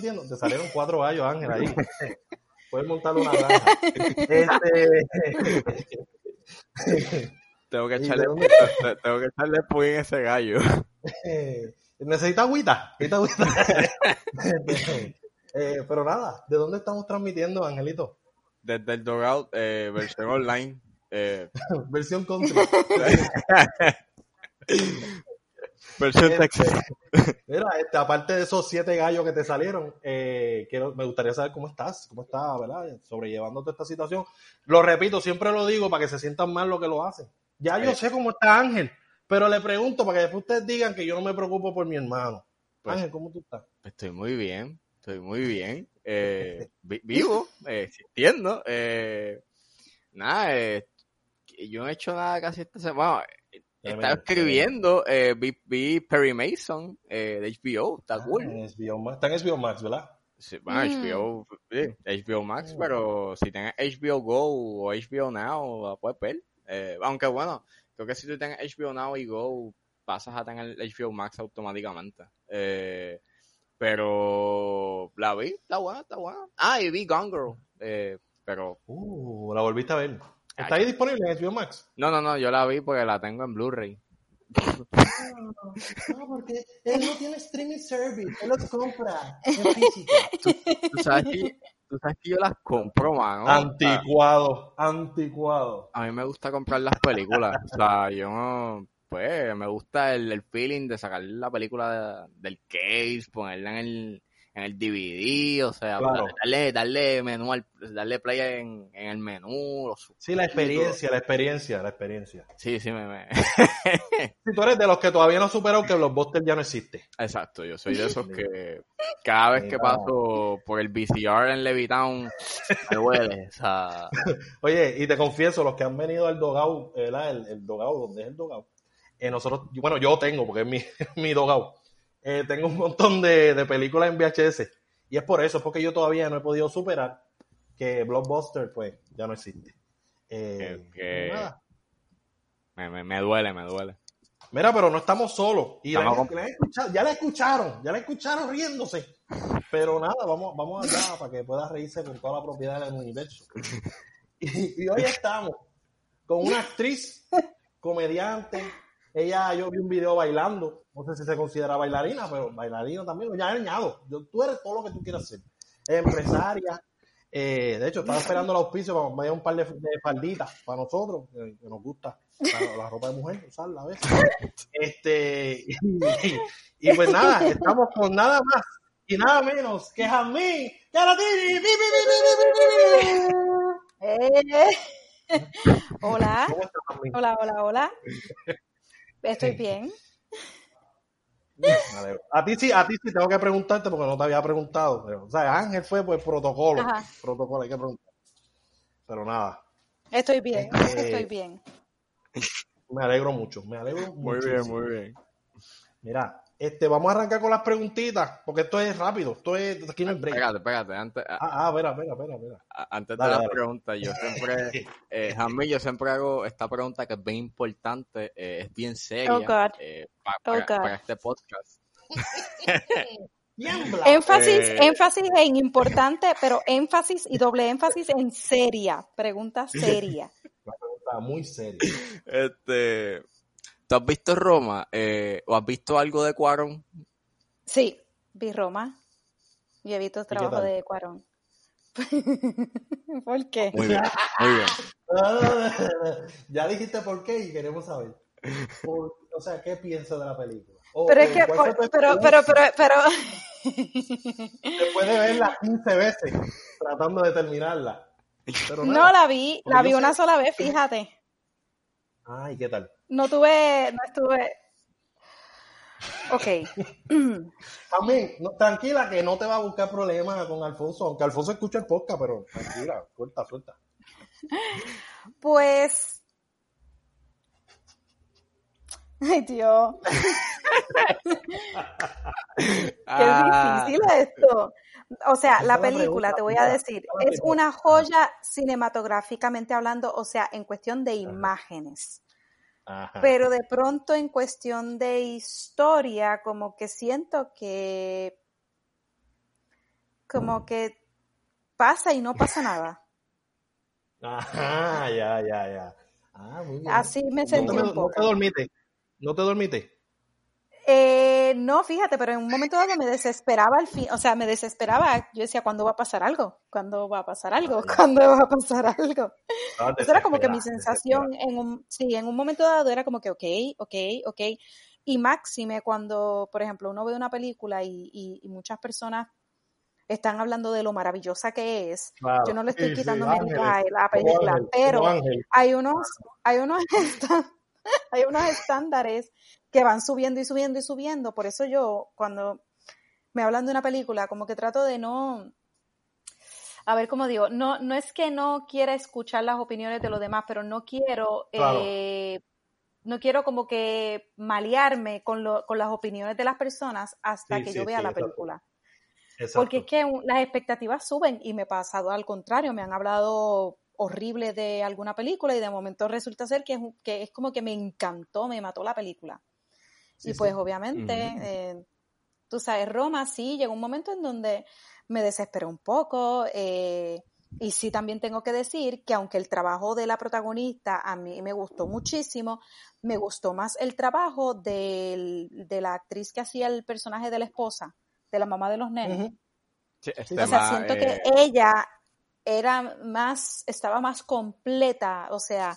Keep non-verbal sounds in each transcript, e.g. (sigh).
Te salieron cuatro gallos, Ángel, ahí. (laughs) Puedes montar una granja. Este... tengo que (laughs) echarle, tengo que echarle en ese gallo. (laughs) Necesita agüita. Necesita agüita. eh, pero nada, ¿de dónde estamos transmitiendo, Angelito? Desde el Dogout, eh, versión online. Eh. versión country. Versión Este, Texas. (laughs) Mira, este, aparte de esos siete gallos que te salieron, eh, quiero, me gustaría saber cómo estás, cómo estás, ¿verdad? Sobrellevando toda esta situación. Lo repito, siempre lo digo para que se sientan mal lo que lo hacen. Ya yo Eh. sé cómo está Ángel, pero le pregunto para que después ustedes digan que yo no me preocupo por mi hermano. Pues- Ángel, ¿cómo tú estás? Estoy muy bien, estoy muy bien. Eh, (laughs) vi- vivo, eh, existiendo. Eh, nada, eh, yo no he hecho nada casi esta semana. Estaba escribiendo, eh, vi, vi Perry Mason eh, de HBO, está Ah, cool. en HBO Max. Está en HBO Max, ¿verdad? Sí, bueno, Mm. HBO, sí, HBO Max, Mm. pero si tienes HBO Go o HBO Now, la puedes ver. Eh, aunque bueno, creo que si tú tienes HBO Now y Go, pasas a tener HBO Max automáticamente. Eh, pero la vi, está buena, está buena. Ah, y vi Gone Girl, eh, pero Uh, la volviste a ver. ¿Está ahí disponible en HBO Max? no, no, no, yo la vi porque la tengo en Blu-ray. (laughs) No, porque él no tiene streaming service, él los compra en físico. Tú sabes que, tú sabes que yo las compro, mano. Anticuado, anticuado. a mí me gusta comprar las películas. O sea, yo no, pues, me gusta el, el feeling de sacar la película de- del case, ponerla en el, en el DVD, o sea, Claro. darle, darle menú al, darle play en, en el menú. los Sí, la experiencia, la experiencia, la experiencia. Sí, sí, me, me- (laughs) Si tú eres de los que todavía no superado que Blockbuster ya no existe. Exacto, yo soy de esos (laughs) que cada vez que paso por el VCR en Levitown me duele, o sea, (laughs) Oye, y te confieso, los que han venido al Dogao. El, el Dogao, donde es el Dogao. Eh, nosotros, bueno, yo tengo, porque es mi, mi Dogao. Eh, tengo un montón de, de películas en VHS. Y es por eso, es porque yo todavía no he podido superar que Blockbuster, pues, ya no existe. Eh, nada. me, me, me duele, me duele. Mira, pero no estamos solos. Y la- Estamos la han escuchado- ya la escucharon, ya la escucharon riéndose. Pero nada, vamos, vamos allá para que pueda reírse con toda la propiedad del universo. (laughs) Y, y hoy estamos con una actriz, comediante. Ella, yo vi un video bailando. No sé si se considera bailarina, pero bailarina también. Ya añado. Yo, tú eres todo lo que tú quieras ser. Empresaria. Eh, de hecho, estaba esperando el auspicio para que vaya un par de, de falditas para nosotros, que, que nos gusta la, la ropa de mujer, usarla a veces. Este, y, y pues nada, estamos con nada más y nada menos que Jamín Caratini. Eh. Hola, ¿Cómo estás, Jamín? hola, hola, hola. Estoy bien. (laughs) Me alegro. A ti sí, a ti sí tengo que preguntarte porque no te había preguntado. Pero, o sea, Ángel fue por protocolo. Ajá. Protocolo, hay que preguntar. Pero nada, Estoy bien, Eh, estoy bien. me alegro mucho. Me alegro Muy muchísimo. bien, muy bien. Mira, este, vamos a arrancar con las preguntitas porque esto es rápido. Esto es, aquí no break. Pégate, pégate, antes, Ah, ah, espera, espera, espera, antes Dale, de dale. la pregunta, yo siempre, (laughs) eh, Jamie, yo siempre hago esta pregunta que es bien importante, eh, es bien seria Oh, God. eh, pa- Oh, para, God. para este podcast. (laughs) Énfasis, Eh. énfasis en importante, pero énfasis y doble énfasis en seria. Pregunta seria. (laughs) Una pregunta muy seria. Este, ¿tú has visto Roma? Eh, ¿O has visto algo de Cuarón? Sí, vi Roma. Y he visto el trabajo de Cuarón. (laughs) ¿Por qué? Muy bien, muy bien. Ah, (laughs) ya dijiste por qué y queremos saber. Por- o sea, ¿qué piensas de la película? O- Pero es que, por- pero, pero, pero, pero, Después de verla 15 veces tratando de terminarla. Pero no la vi, la vi una sola vez, fíjate. Ay, ¿qué tal? No tuve, no estuve. Ok. También, no, tranquila que no te va a buscar problemas con Alfonso, aunque Alfonso escucha el podcast, pero tranquila, suelta, suelta. Pues. Ay, Dios. (laughs) Qué Ah, difícil esto. O sea, la película, te voy a decir, es una joya cinematográficamente hablando, o sea, en cuestión de imágenes. Ajá. Pero de pronto en cuestión de historia, como que siento que como que pasa y no pasa nada. (laughs) Ajá, ya, ya, ya. Ah, muy bien. Así me sentí un no te poco. dormiste. No te dormiste. Eh, no, fíjate, pero en un momento dado me desesperaba al fin, o sea, me desesperaba. Yo decía, ¿cuándo va a pasar algo? ¿Cuándo va a pasar algo? ¿Cuándo va a pasar algo? Estabas Eso era como que mi sensación en un, sí, en un momento dado era como que, ok, ok, ok. Y máxime cuando, por ejemplo, uno ve una película y, y- y muchas personas están hablando de lo maravillosa que es. Claro. Yo no le estoy Sí, sí, quitando mérito a la película, ángel, pero hay unos, hay unos, (laughs) hay unos estándares que van subiendo y subiendo y subiendo. Por eso yo, cuando me hablan de una película, como que trato de no, a ver cómo digo, no, no es que no quiera escuchar las opiniones de los demás, pero no quiero, Claro. eh, no quiero como que malearme con, lo- con las opiniones de las personas hasta Sí, que sí, yo vea sí, la exacto. película. Exacto. Porque es que las expectativas suben y me ha pasado al contrario, me han hablado horrible de alguna película y de momento resulta ser que es, que es como que me encantó, me mató la película. Sí, y pues sí. obviamente, eh, tú sabes, Roma sí, llegó un momento en donde me desesperé un poco eh, y sí también tengo que decir que aunque el trabajo de la protagonista a mí me gustó muchísimo, me gustó más el trabajo del- de la actriz que hacía el personaje de la esposa, de la mamá de los nenes. Sí, este O sea, más, siento eh, que ella era más, estaba más completa, o sea,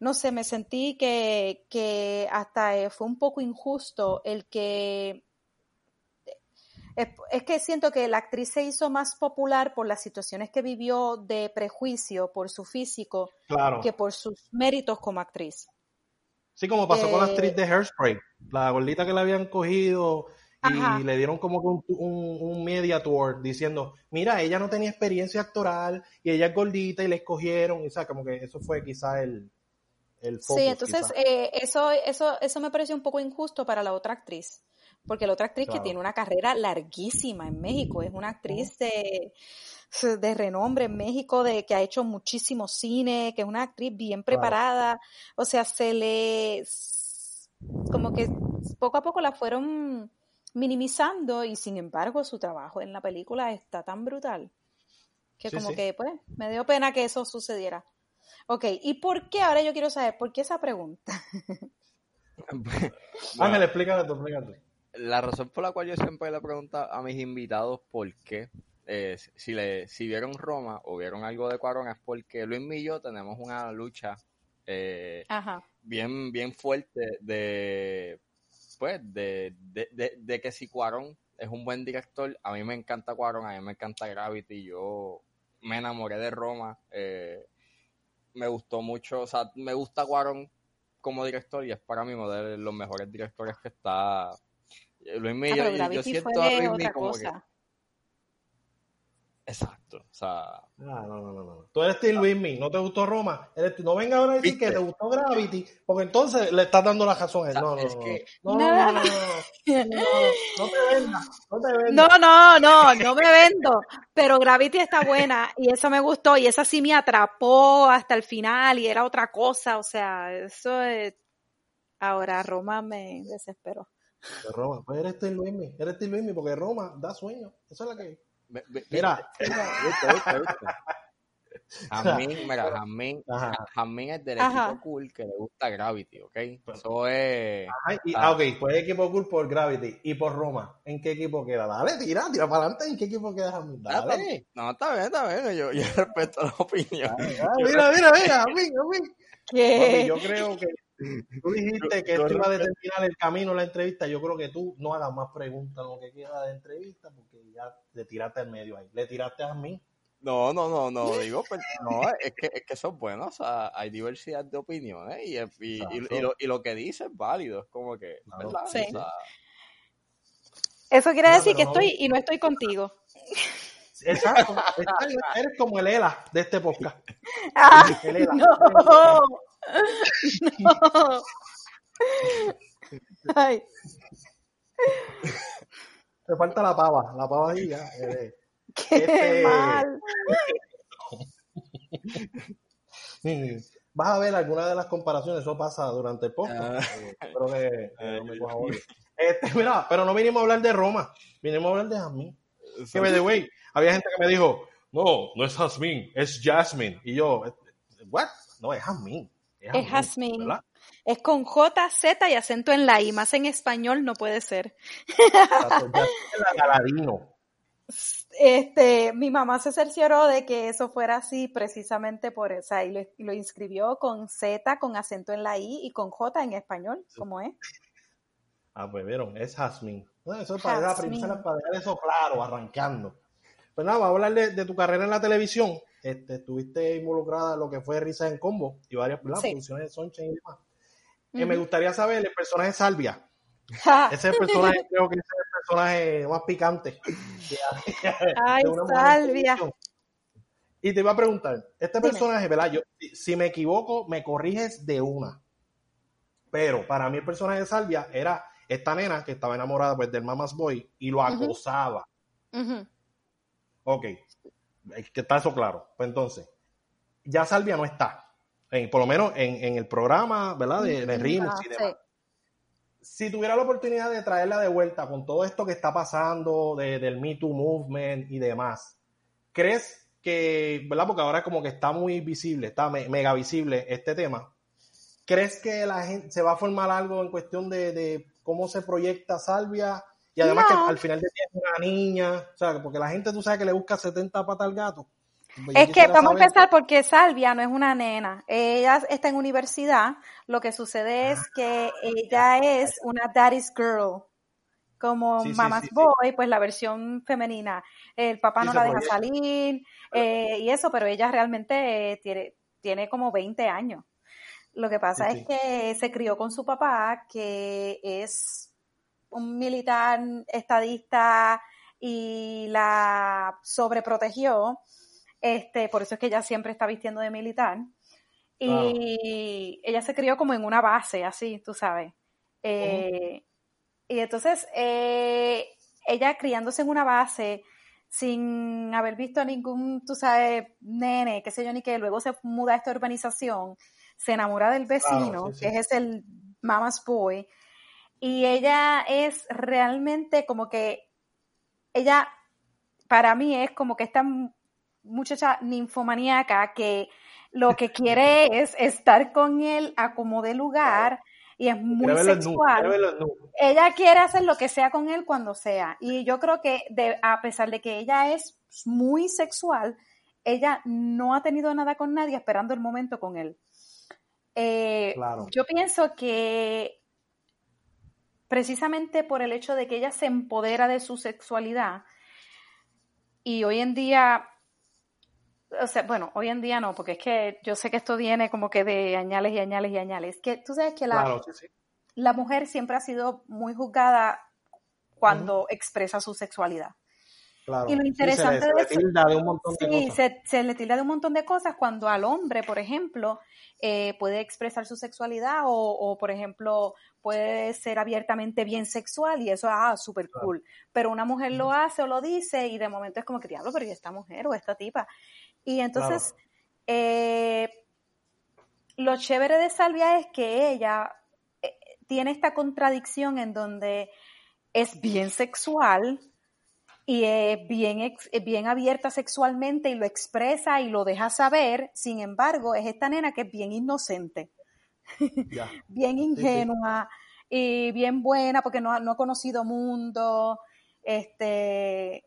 no sé, me sentí que, que hasta eh, fue un poco injusto el que... Es, es que siento que la actriz se hizo más popular por las situaciones que vivió de prejuicio por su físico Claro. que por sus méritos como actriz. Sí, como pasó con la Eh, actriz de Hairspray, la gordita que le habían cogido y Ajá. le dieron como un, un, un media tour diciendo, mira, ella no tenía experiencia actoral y ella es gordita y le escogieron, y o sea, como que eso fue quizá el, el focus, Sí, entonces eh, eso, eso, eso me pareció un poco injusto para la otra actriz, porque la otra actriz que tiene una carrera larguísima en México, es una actriz de, de renombre en México, de que ha hecho muchísimo cine, que es una actriz bien preparada, o sea, se le, como que poco a poco la fueron minimizando y sin embargo su trabajo en la película está tan brutal que Sí, como sí. que pues me dio pena que eso sucediera. Ok, ¿y por qué? Ahora yo quiero saber, ¿por qué esa pregunta? (laughs) bueno, Ángel, explícate tú, explícate. la razón por la cual yo siempre le pregunto a mis invitados por qué, eh, si, le, si vieron Roma o vieron algo de Cuarón, es porque Luis y yo tenemos una lucha eh, Ajá. bien, bien fuerte de, pues, de, de, de, de que si Cuarón es un buen director, a mí me encanta Cuarón, a mí me encanta Gravity, yo me enamoré de Roma, eh, me gustó mucho, o sea, me gusta Cuarón como director y es para mí uno de los mejores directores que está. eh, Luis Ah, Miguel, pero yo, siento a Luis Miguel como que. Exacto, o sea, Ah, no, no, no, no. Tú eres Steve Luismi, ¿no te gustó Roma? Eres- no venga ahora a decir ¿Viste? que te gustó Gravity, porque entonces le estás dando la razón a él. No, no, es no, que- no, no, no, no, no, no, no te vendas, no te vendas. No, no, no, no me vendo. Pero Gravity está buena y eso me gustó y esa sí me atrapó hasta el final y era otra cosa. O sea, eso es... Ahora Roma me desesperó. De Roma, pues eres Steve Luismi, eres Steve Luismi, porque Roma da sueño. Eso es la que. Mira. Jamín, mira, Jamín, Ajá. Jamín es del Ajá. equipo cool que le gusta Gravity, ¿ok? Eso es. Ay, y- Ah. ok, pues equipo cool por Gravity y por Roma. ¿En qué equipo queda? Dale, tira, tira para adelante. ¿En qué equipo queda? Jamín? Ah, Dale. No, está bien, está bien. Yo, yo (laughs) respeto la opinión. Mira, mira, mira, Jamín, Jamín. Papi, ¿Qué? yo creo que tú dijiste que esto iba a determinar el camino de la entrevista. Yo creo que tú no hagas más preguntas en lo que queda de entrevista porque ya le tiraste al medio ahí. Le tiraste a mí. No, no, no, no, digo, pues, no, es que, es que eso es bueno, o sea, hay diversidad de opiniones y, y, y, Exacto. y lo, y lo que dice es válido, es como que, Claro. ¿verdad? Sí. O sea, Eso quiere No, decir pero que no- estoy y no estoy contigo. Exacto. Eres como el ELA de este podcast. (laughs) Ah, El ELA. no. (laughs) No. Ay, Te falta la pava. La pava ahí ya. eh, qué Este- mal. (laughs) vas a ver alguna de las comparaciones, eso pasa durante el podcast. Ah. eh, espero que, que no me Ay, coja odio. Este, mira, pero no vinimos a hablar de Roma, vinimos a hablar de Jasmine. Que by the way, había gente que me dijo, no, no es Jasmine, es Jasmine. Y yo, what? No, es Jasmine. Es Jasmine. Es con J, Z y acento en la I, más en español no puede ser. (laughs) Este, mi mamá se cercioró de que eso fuera así precisamente por eso, y lo, y lo inscribió con Z, con acento en la I y con J en español, como es. Ah, pues vieron, es Jasmine. Bueno, eso es para, princesa, para dejar eso claro, arrancando. Pues nada, vamos a hablar de, de tu carrera en la televisión. Este, estuviste involucrada en lo que fue Risas en Combo y varias. Sí. producciones de Sunshine y demás. Eh, me gustaría saber el personaje Salvia. (laughs) Ese es el personaje, creo que ese es el personaje más picante. de- (laughs) Ay, de Salvia. Y te iba a preguntar, este Dime. personaje, ¿verdad? Yo, si- me equivoco, me corriges de una. Pero para mí el personaje de Salvia era esta nena que estaba enamorada pues, del Mama's Boy y lo acosaba. Ujú. Ok, hay que está eso claro. Pues entonces, ya Salvia no está. En- por lo menos en, en el programa, ¿verdad? De, de Ah, y demás. sí. Si tuviera la oportunidad de traerla de vuelta con todo esto que está pasando de- del Me Too Movement y demás, ¿crees que, ¿verdad? Porque ahora como que está muy visible, está me- mega visible este tema. ¿Crees que la gente se va a formar algo en cuestión de, de cómo se proyecta Salvia? Y además No. que al final de día es una niña, o sea, porque la gente tú sabes que le busca 70 patas al gato. Pues Es que vamos a empezar porque Salvia no es una nena. Ella está en universidad. Lo que sucede es que ella es una daddy's girl. Como Sí, Mama's sí, sí. Boy, pues la versión femenina. El papá no la deja salir eh, y eso, pero ella realmente eh, tiene, tiene como 20 años. Lo que pasa es que se crió con su papá, que es un militar estadista y la sobreprotegió. Este, por eso es que ella siempre está vistiendo de militar. Y ella se crió como en una base, así, tú sabes. Eh, Y entonces, eh, ella criándose en una base, sin haber visto a ningún, tú sabes, nene, qué sé yo, ni que luego se muda a esta urbanización, se enamora del vecino, sí, sí. que es el Mama's Boy, y ella es realmente como que, ella, para mí es como que esta muchacha ninfomaníaca que lo que quiere (laughs) es estar con él a como de lugar y es muy sexual ella quiere hacer lo que sea con él cuando sea. Y yo creo que de- a pesar de que ella es muy sexual, ella no ha tenido nada con nadie esperando el momento con él. Eh, Claro. Yo pienso que precisamente por el hecho de que ella se empodera de su sexualidad y hoy en día, o sea, bueno, hoy en día no, porque es que yo sé que esto viene como que de añales y añales y añales. Que tú sabes que la, Claro, sí, sí. la mujer siempre ha sido muy juzgada cuando expresa su sexualidad. Claro. Y lo interesante se le, de se le eso- tilda de un montón de Sí, cosas. se, se le tilda de un montón de cosas cuando al hombre, por ejemplo, eh, puede expresar su sexualidad o, o, por ejemplo, puede ser abiertamente bien sexual y eso, ah, súper Claro. cool. Pero una mujer lo hace o lo dice y de momento es como que, diablo, pero ¿y esta mujer o esta tipa? Y entonces, eh, lo chévere de Salvia es que ella eh, tiene esta contradicción en donde es bien sexual y es bien, bien abierta sexualmente y lo expresa y lo deja saber. Sin embargo, es esta nena que es bien inocente, (laughs) bien ingenua y bien buena porque no, ha- no ha conocido mundo. Este,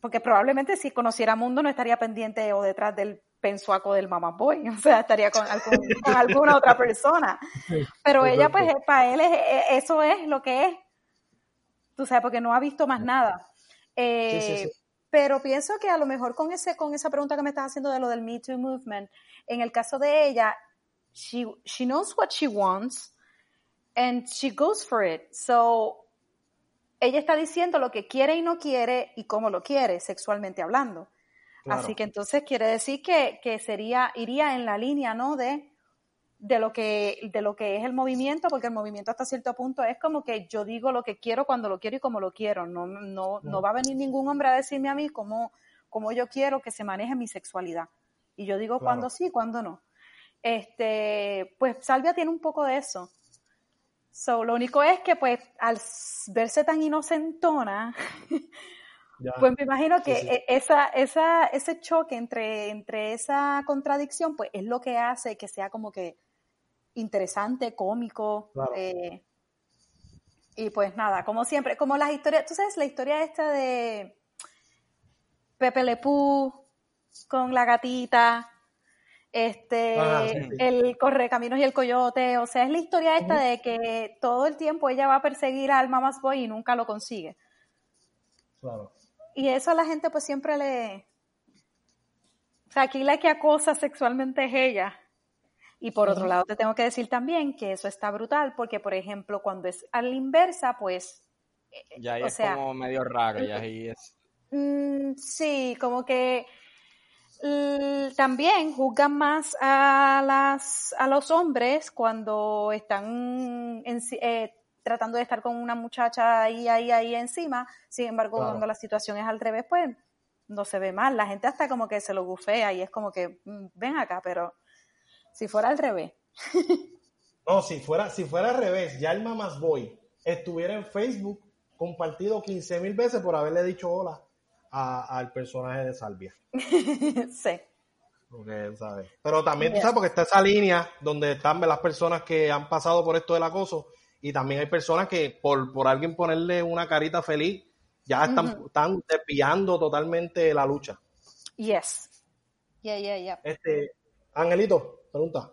porque probablemente si conociera mundo no estaría pendiente o detrás del pensuaco del mamá boy, (laughs) o sea, estaría con, algún- con alguna otra persona. Pero ella, pues, Exacto. para él, es- eh, eso es lo que es. Tú sabes, porque no ha visto más nada. Eh, Sí, sí, sí. Pero pienso que a lo mejor con ese, con esa pregunta que me estás haciendo de lo del Me Too Movement, en el caso de ella, she, she knows what she wants and she goes for it. So, ella está diciendo lo que quiere y no quiere y cómo lo quiere, sexualmente hablando. Claro. Así que entonces quiere decir que, que sería, iría en la línea, ¿no? De, de lo que, de lo que es el movimiento, porque el movimiento hasta cierto punto es como que yo digo lo que quiero cuando lo quiero y como lo quiero. No, no, no va a venir ningún hombre a decirme a mí cómo, cómo yo quiero que se maneje mi sexualidad. Y yo digo Claro. cuándo sí, cuándo no. Este, pues Salvia tiene un poco de eso. So, lo único es que, pues, al verse tan inocentona, (laughs) pues me imagino que e, Esa, esa, ese choque entre, entre esa contradicción, pues es lo que hace que sea como que interesante, cómico. Eh, y pues nada, como siempre, como las historias, tú sabes, la historia esta de Pepe Lepú con la gatita, este, ah, el correcaminos y el coyote, o sea, es la historia esta de que todo el tiempo ella va a perseguir al Mamas Boy y nunca lo consigue. Claro. Y eso a la gente pues siempre le... O sea, aquí la que acosa sexualmente es ella. Y por otro lado te tengo que decir también que eso está brutal porque, por ejemplo, cuando es a la inversa, pues... Eh, ya ahí es como medio raro, ya ahí es... Mm, sí, como que también juzgan más a, las, a los hombres cuando están eh, tratando de estar con una muchacha ahí, ahí, ahí encima. Sin embargo, cuando la situación es al revés, pues no se ve mal. La gente hasta como que se lo bufea y es como que, mm, ven acá, pero si fuera al revés. no, si fuera, si fuera al revés, ya el Mamas Boy estuviera en Facebook compartido 15 mil veces por haberle dicho hola al personaje de Salvia. (laughs) sí. Pero también, tú sabes, porque está esa línea donde están las personas que han pasado por esto del acoso y también hay personas que por, por alguien ponerle una carita feliz ya están, están desviando totalmente la lucha. Yes. Yeah, yeah, yeah. Este, Angelito, pregunta.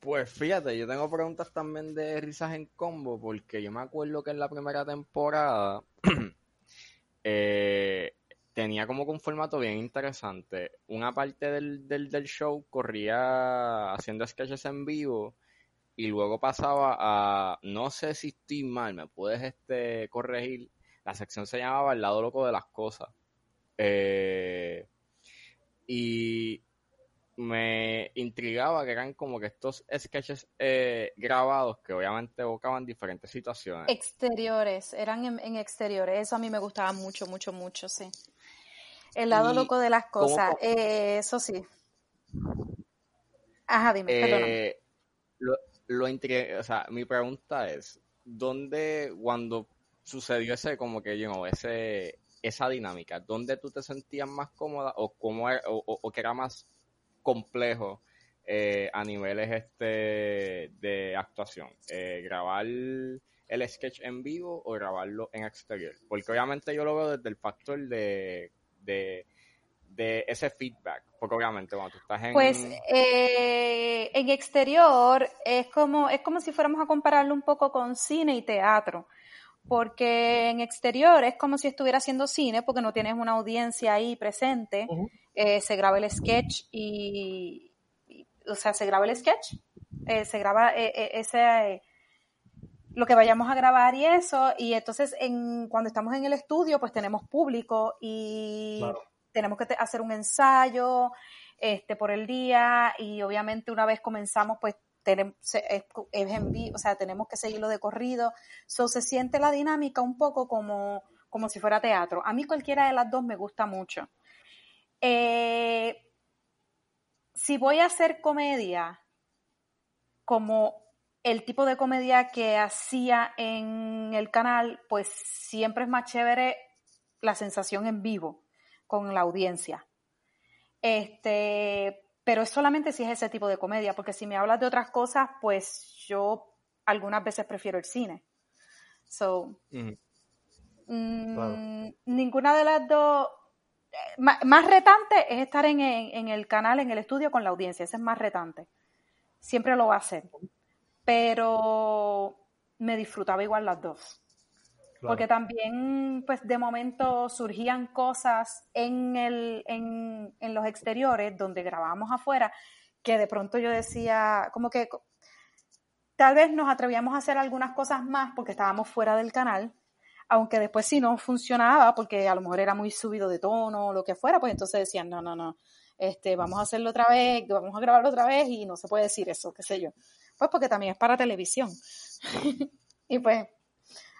Pues fíjate, yo tengo preguntas también de risas en combo, porque yo me acuerdo que en la primera temporada (clears throat) eh, tenía como un formato bien interesante. Una parte del, del, del, show corría haciendo sketches en vivo y luego pasaba a, no sé si estoy mal, me puedes este, corregir, la sección se llamaba El lado loco de las cosas. Eh, y me intrigaba que eran como que estos sketches eh, grabados que obviamente evocaban diferentes situaciones. Exteriores, eran en, en, exteriores, eso a mí me gustaba mucho, mucho, mucho, sí. El lado loco de las cosas, eh, eso sí. Ajá, dime, eh, Lo, lo o sea, mi pregunta es, ¿dónde cuando sucedió ese como que, you ese esa dinámica, dónde tú te sentías más cómoda o cómo era, o, que era más complejo eh, a niveles este de actuación, eh, grabar el sketch en vivo o grabarlo en exterior, porque obviamente yo lo veo desde el factor de de, ese feedback? Porque obviamente cuando tú estás en... Pues eh, en exterior es como, es como si fuéramos a compararlo un poco con cine y teatro. Porque en exterior es como si estuviera haciendo cine porque no tienes una audiencia ahí presente. Eh, se graba el sketch y, o sea, se graba el sketch, eh, se graba ese lo que vayamos a grabar y eso, y entonces en, cuando estamos en el estudio, pues tenemos público y tenemos que hacer un ensayo este, por el día y obviamente una vez comenzamos, pues tenemos, es, en vivo, o sea, tenemos que seguirlo de corrido. So, se siente la dinámica un poco como, como si fuera teatro. A mí cualquiera de las dos me gusta mucho. Eh, si voy a hacer comedia, como el tipo de comedia que hacía en el canal, pues siempre es más chévere la sensación en vivo con la audiencia. Este, pero es solamente si es ese tipo de comedia, porque si me hablas de otras cosas, pues yo algunas veces prefiero el cine. So, mm, ninguna de las dos. Más, retante es estar en, en, el canal, en el estudio con la audiencia. Ese es más retante. Siempre lo va a hacer pero me disfrutaba igual las dos. Porque también, pues de momento surgían cosas en, el, en, en los exteriores donde grabábamos afuera que de pronto yo decía, como que tal vez nos atrevíamos a hacer algunas cosas más porque estábamos fuera del canal, aunque después si no funcionaba porque a lo mejor era muy subido de tono o lo que fuera, pues entonces decían, no, no, no, este, vamos a hacerlo otra vez, vamos a grabarlo otra vez y no se puede decir eso, qué sé yo. Pues porque también es para televisión. (laughs) y pues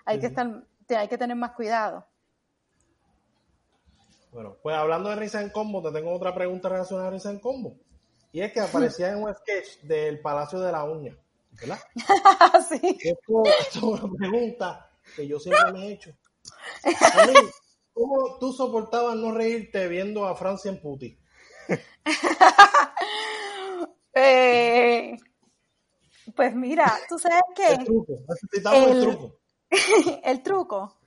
hay que estar, hay que tener más cuidado. Bueno, pues hablando de risa en combo, te tengo otra pregunta relacionada a risa en combo. Y es que aparecía en un sketch del Palacio de la Uña, ¿verdad? (laughs) sí. Esto, esto es una pregunta que yo siempre me he hecho. A mí, ¿Cómo tú soportabas no reírte viendo a Francia en puti? (laughs) Eh, pues mira, tú sabes que El truco, necesitamos el, El- truco. (laughs) el truco.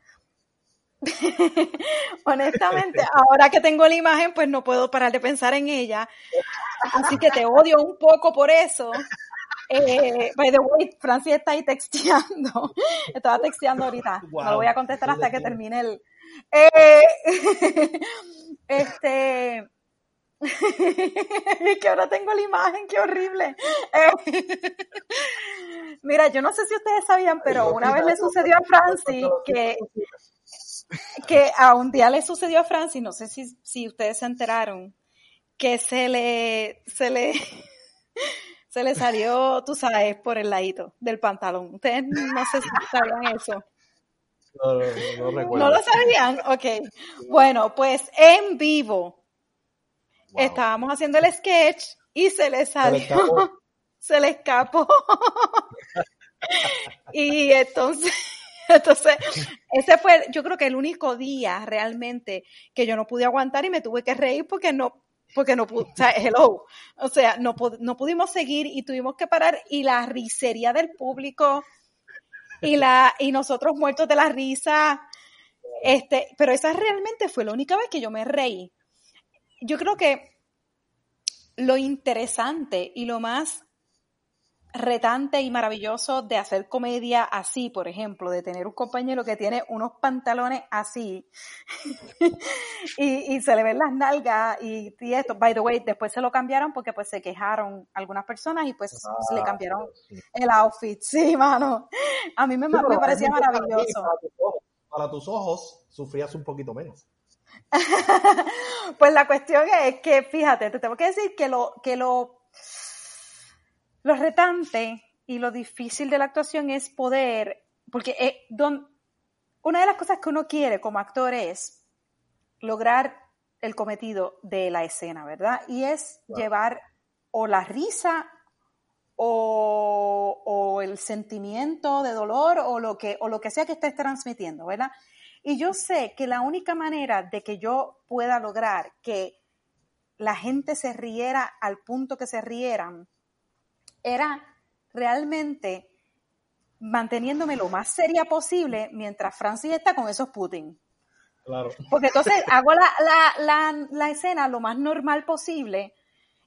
(laughs) Honestamente, ahora que tengo la imagen, pues no puedo parar de pensar en ella. Así que te odio un poco por eso. Eh, by the way, Francia está ahí texteando. (laughs) Estaba texteando ahorita. No lo voy a contestar hasta que termine el. Eh, (laughs) este. Es (laughs) que ahora tengo la imagen, qué horrible. Eh, Mira, yo no sé si ustedes sabían, pero una vez le sucedió a Francis que, que a un día le sucedió a Francis, no sé si, si ustedes se enteraron, que se le, se le, se le salió, tú sabes, por el ladito del pantalón. Ustedes no sabían eso. No, no, no, no recuerdo. ¿No lo sabían? Ok. Bueno, pues en vivo Wow. estábamos haciendo el sketch y se le salió, (laughs) se le escapó. (laughs) y entonces, (laughs) entonces, ese fue, yo creo que el único día realmente que yo no pude aguantar y me tuve que reír porque no, porque no pude, o sea, hello, o sea, no, no pudimos seguir y tuvimos que parar y la risería del público y la, y nosotros muertos de la risa, este, pero esa realmente fue la única vez que yo me reí. Yo creo que lo interesante y lo más retante y maravilloso de hacer comedia así, por ejemplo, de tener un compañero que tiene unos pantalones así (laughs) y, y se le ven las nalgas y, y esto, by the way, después se lo cambiaron porque pues se quejaron algunas personas y pues Ah, le cambiaron sí. el outfit, sí, mano. A mí me, Sí, me pero parecía maravilloso. Para tus, ojos, para tus ojos, sufrías un poquito menos. (laughs) Pues la cuestión es que, fíjate, te tengo que decir que lo, que lo, lo retante y lo difícil de la actuación es poder, porque eh, don- una de las cosas que uno quiere como actor es lograr el cometido de la escena, ¿verdad? Y es llevar o la risa o, o el sentimiento de dolor o lo que, o lo que sea que estés transmitiendo, ¿verdad? Y yo sé que la única manera de que yo pueda lograr que la gente se riera al punto que se rieran era realmente manteniéndome lo más seria posible mientras Francis está con esos Putin. Claro. Porque entonces (laughs) hago la, la, la, la escena lo más normal posible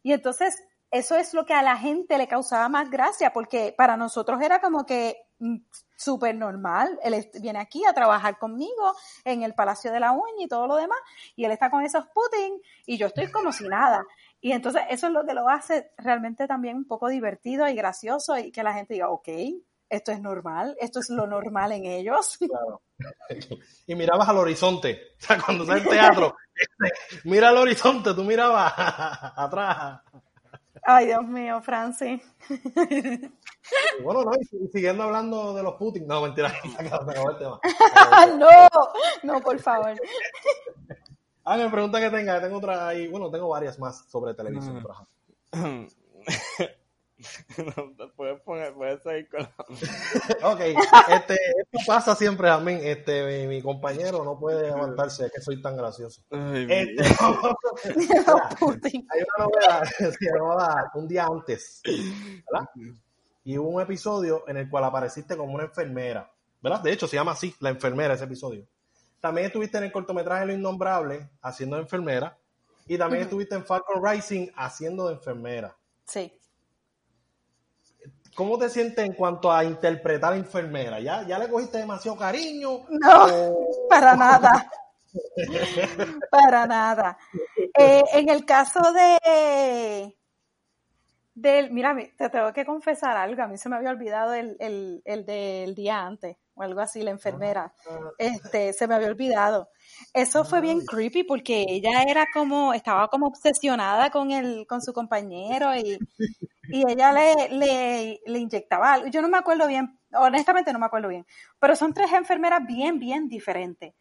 y entonces eso es lo que a la gente le causaba más gracia porque para nosotros era como que mm, súper normal. Él viene aquí a trabajar conmigo en el Palacio de la Uña y todo lo demás y él está con esos Putin y yo estoy como si nada. Y entonces eso es lo que lo hace realmente también un poco divertido y gracioso y que la gente diga, ok, esto es normal, esto es lo normal en ellos. (laughs) Claro. (laughs) Y mirabas al horizonte. O sea, cuando estás en teatro, (laughs) mira al horizonte, tú mirabas atrás. Ay, Dios mío, Francis. Bueno, no, y si- y siguiendo hablando de los Putin. No, mentira, se acabó el tema. no, no, por favor. Ah, me pregunta que tenga, tengo otra ahí. Bueno, tengo varias más sobre televisión. Mm. pero no, (laughs) puedes, poner, puedes seguir con la... (laughs) Ok, este, esto pasa siempre a mí. Este, mi, mi compañero no puede (laughs) aguantarse, es que soy tan gracioso. Ay, Este, hay una novela que se llamaba Un día antes, ¿verdad? Y hubo un episodio en el cual apareciste como una enfermera, ¿verdad? De hecho, se llama así, la enfermera, ese episodio. También estuviste en el cortometraje Lo Innombrable, haciendo de enfermera. Y también estuviste en Falcon Rising, haciendo de enfermera. Sí. ¿Cómo te sientes en cuanto a interpretar a enfermera? ¿Ya, ya le cogiste demasiado cariño? No, ¿O- (laughs) para nada. Para nada. Eh, en el caso de del, mira, mi- te tengo que confesar algo, a mí se me había olvidado el, el, el del día antes, o algo así, la enfermera. Este, se me había olvidado. Eso fue bien creepy porque ella era como, estaba como obsesionada con el, con su compañero y, y ella le, le, le inyectaba algo. Yo no me acuerdo bien, honestamente no me acuerdo bien, pero son tres enfermeras bien, bien diferentes.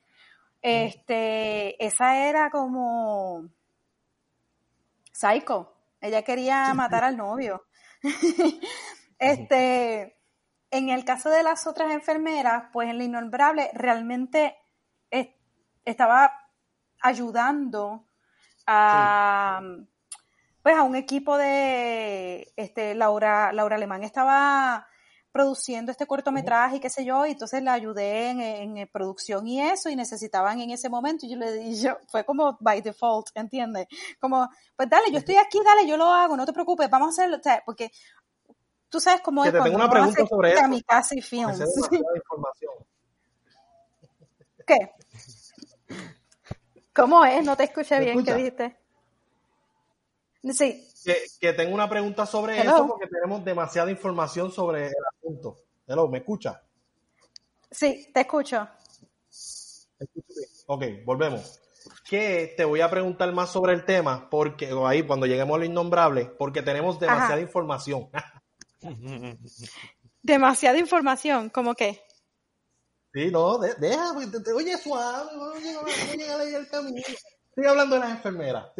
Este, esa era como Psycho. Ella quería matar al novio. (laughs) este, en el caso de las otras enfermeras, pues en la innombrable realmente estaba ayudando a, pues a un equipo de este, Laura, Laura Alemán estaba produciendo este cortometraje y qué sé yo, y entonces la ayudé en, producción y eso, y necesitaban en ese momento, y yo le dije, fue como by default, ¿entiendes? Como, pues dale, yo estoy aquí, dale, yo lo hago, no te preocupes, vamos a hacerlo, o sea, porque tú sabes cómo es. Te tengo una pregunta sobre eso. Films. ¿Qué? ¿Cómo es? No te escuché bien, ¿qué dijiste? Sí. Que, tengo una pregunta sobre eso porque tenemos demasiada información sobre el asunto. Hello, ¿me escucha? Sí, te escucho. Ok, volvemos. Que te voy a preguntar más sobre el tema, porque ahí cuando lleguemos a lo innombrable, porque tenemos demasiada información. (laughs) (laughs) demasiada información, ¿cómo qué? Sí, no, deja, oye, suave, oye, no, a el camino. Estoy hablando de las enfermeras.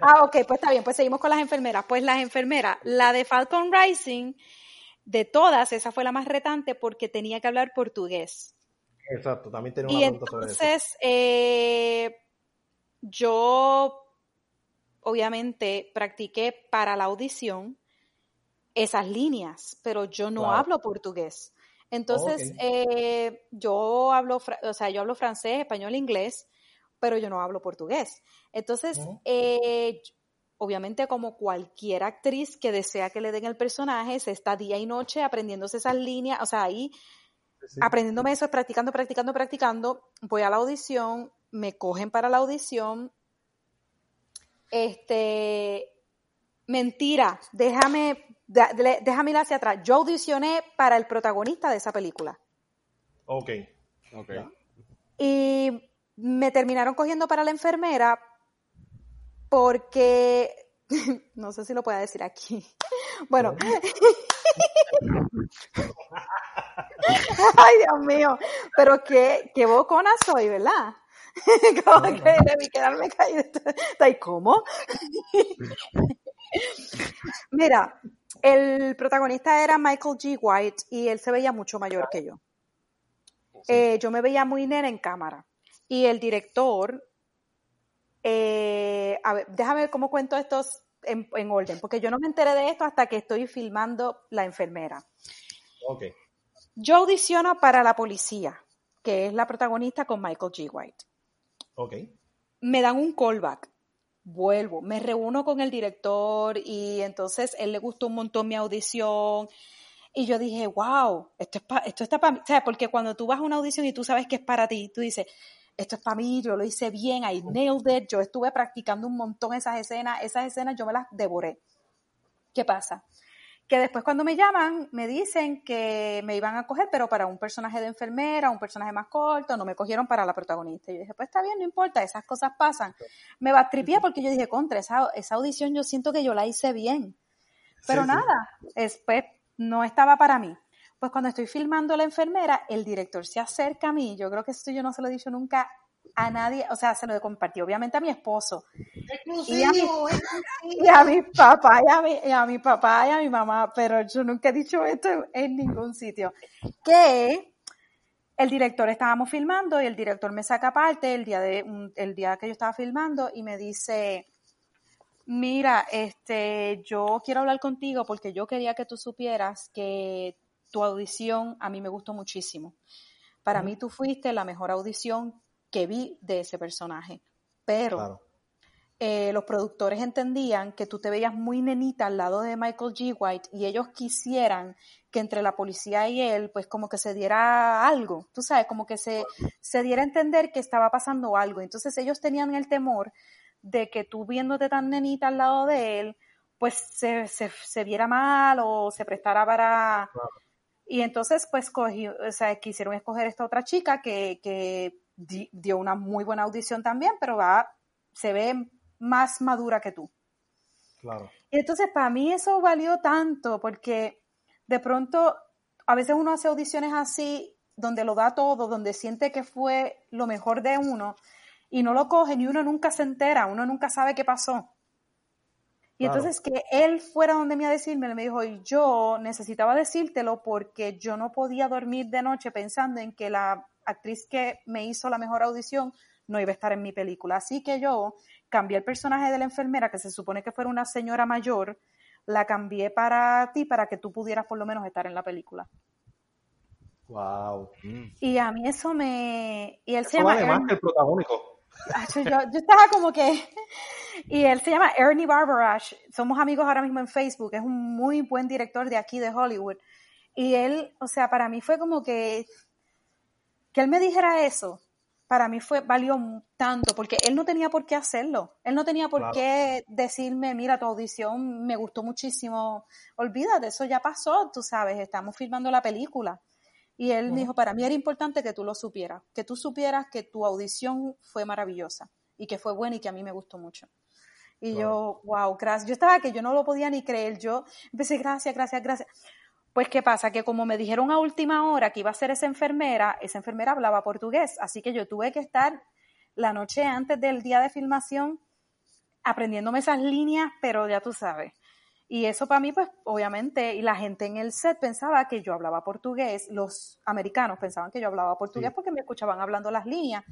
ah, ok, pues está bien, pues seguimos con las enfermeras. Pues las enfermeras, la de Falcon Rising, de todas, esa fue la más retante porque tenía que hablar portugués. Exacto, también tenía una pregunta sobre eso. Entonces, eh, yo obviamente practiqué para la audición esas líneas, pero yo no hablo portugués. Entonces, eh, yo hablo, o sea, yo hablo francés, español, inglés, pero yo no hablo portugués. Entonces, eh, obviamente como cualquier actriz que desea que le den el personaje, se está día y noche aprendiéndose esas líneas, o sea, ahí aprendiéndome eso, practicando, practicando, practicando, voy a la audición, me cogen para la audición, este, mentira, déjame, déjame ir hacia atrás, yo audicioné para el protagonista de esa película. Ok, ok. Y me terminaron cogiendo para la enfermera porque, (laughs) no sé si lo puedo decir aquí. (laughs) Bueno. (laughs) Ay, Dios mío, pero qué, qué bocona soy, ¿verdad? Como que debí quedarme caída. ¿Y cómo? Mira, el protagonista era Michael G. White y él se veía mucho mayor que yo. Eh, yo me veía muy nena en cámara. Y el director, eh, a ver, déjame ver cómo cuento esto en, orden, porque yo no me enteré de esto hasta que estoy filmando La enfermera. Ok. Yo audiciono para la policía, que es la protagonista con Michael G. White. Ok. Me dan un callback. Vuelvo, me reúno con el director y entonces él le gustó un montón mi audición. Y yo dije, wow, esto, es esto está para mí. Porque cuando tú vas a una audición y tú sabes que es para ti, tú dices, esto es para mí, yo lo hice bien, I nailed it, yo estuve practicando un montón esas escenas, esas escenas yo me las devoré. ¿Qué pasa? Que después cuando me llaman me dicen que me iban a coger, pero para un personaje de enfermera, un personaje más corto, no me cogieron para la protagonista. Y yo dije, pues está bien, no importa, esas cosas pasan. Me va a tripiar porque yo dije, contra, esa, esa audición yo siento que yo la hice bien. Pero nada, después no estaba para mí. Pues cuando estoy filmando la enfermera, el director se acerca a mí, yo creo que esto yo no se lo he dicho nunca a nadie, o sea, se lo he compartido obviamente a mi esposo. Y a, mi, y a, mi, papá, y a mi, y a mi papá y a mi mamá, pero yo nunca he dicho esto en, ningún sitio. Que el director estábamos filmando y el director me saca aparte el día de el día que yo estaba filmando y me dice mira este yo quiero hablar contigo porque yo quería que tú supieras que tu audición a mí me gustó muchísimo. Para mí tú fuiste la mejor audición que vi de ese personaje. Pero eh, los productores entendían que tú te veías muy nenita al lado de Michael G. White y ellos quisieran que entre la policía y él, pues como que se diera algo, tú sabes, como que se, se diera a entender que estaba pasando algo. Entonces ellos tenían el temor de que tú viéndote tan nenita al lado de él, pues se, se, viera mal o se prestara para... Y entonces, pues, cogí, o sea, quisieron escoger esta otra chica que, que dio una muy buena audición también, pero va, se ve más madura que tú. Claro. Y entonces, para mí eso valió tanto, porque de pronto, a veces uno hace audiciones así, donde lo da todo, donde siente que fue lo mejor de uno, y no lo cogen y uno nunca se entera, uno nunca sabe qué pasó. Y entonces que él fuera donde me a decirme, él me dijo, yo necesitaba decírtelo porque yo no podía dormir de noche pensando en que la actriz que me hizo la mejor audición no iba a estar en mi película. Así que yo cambié el personaje de la enfermera, que se supone que fuera una señora mayor, la cambié para ti, para que tú pudieras por lo menos estar en la película. Wow. Y a mí eso me... Y él se llama... vale más Ernie- que el protagónico. Acho, yo, yo estaba como que... (laughs) Y él se llama Ernie Barbarash. Somos amigos ahora mismo en Facebook. Es un muy buen director de aquí de Hollywood. Y él, o sea, para mí fue como que... Que él me dijera eso, para mí fue, valió tanto, porque él no tenía por qué hacerlo. Él no tenía por Claro. qué decirme, mira, tu audición me gustó muchísimo. Olvídate, eso ya pasó, tú sabes, estamos filmando la película. Y él dijo, para mí era importante que tú lo supieras, que tú supieras que tu audición fue maravillosa y que fue buena y que a mí me gustó mucho. Y yo, wow, gracias. Yo estaba que yo no lo podía ni creer. Yo empecé, gracias, gracias, gracias. Pues, ¿qué pasa? Que como me dijeron a última hora que iba a ser esa enfermera, esa enfermera hablaba portugués, así que yo tuve que estar la noche antes del día de filmación aprendiéndome esas líneas, pero ya tú sabes. Y eso para mí, pues, obviamente, y la gente en el set pensaba que yo hablaba portugués, los americanos pensaban que yo hablaba portugués Sí. porque me escuchaban hablando las líneas.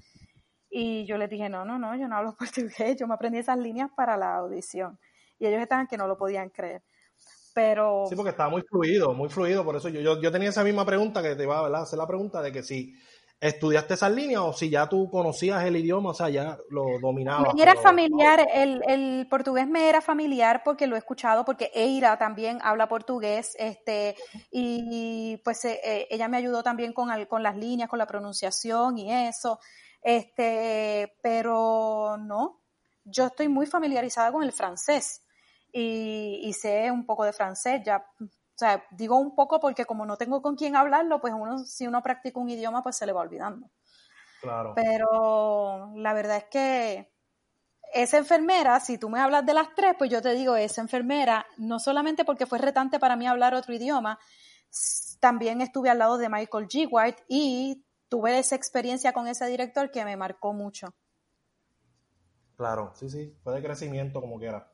Y yo les dije, no, no, no, yo no hablo (laughs) portugués, yo me aprendí esas líneas para la audición. Y ellos estaban que no lo podían creer. Pero Sí, porque estaba muy fluido, muy fluido. Por eso yo, yo, yo tenía esa misma pregunta que te iba a hacer la pregunta de que si estudiaste esas líneas o si ya tú conocías el idioma, o sea, ya lo dominabas. me era pero- familiar, el, el portugués me era familiar porque lo he escuchado, porque Eira también habla portugués, este, y pues eh, eh, ella me ayudó también con, al- con las líneas, con la pronunciación y eso, este, pero no, yo estoy muy familiarizada con el francés y, y sé un poco de francés, ya, o sea, digo un poco porque como no tengo con quién hablarlo, pues uno, si uno practica un idioma, pues se le va olvidando. Claro. Pero la verdad es que esa enfermera, si tú me hablas de las tres, pues yo te digo, esa enfermera, no solamente porque fue retante para mí hablar otro idioma, también estuve al lado de Michael G. White y tuve esa experiencia con ese director que me marcó mucho. Claro, sí, sí, fue de crecimiento como quiera.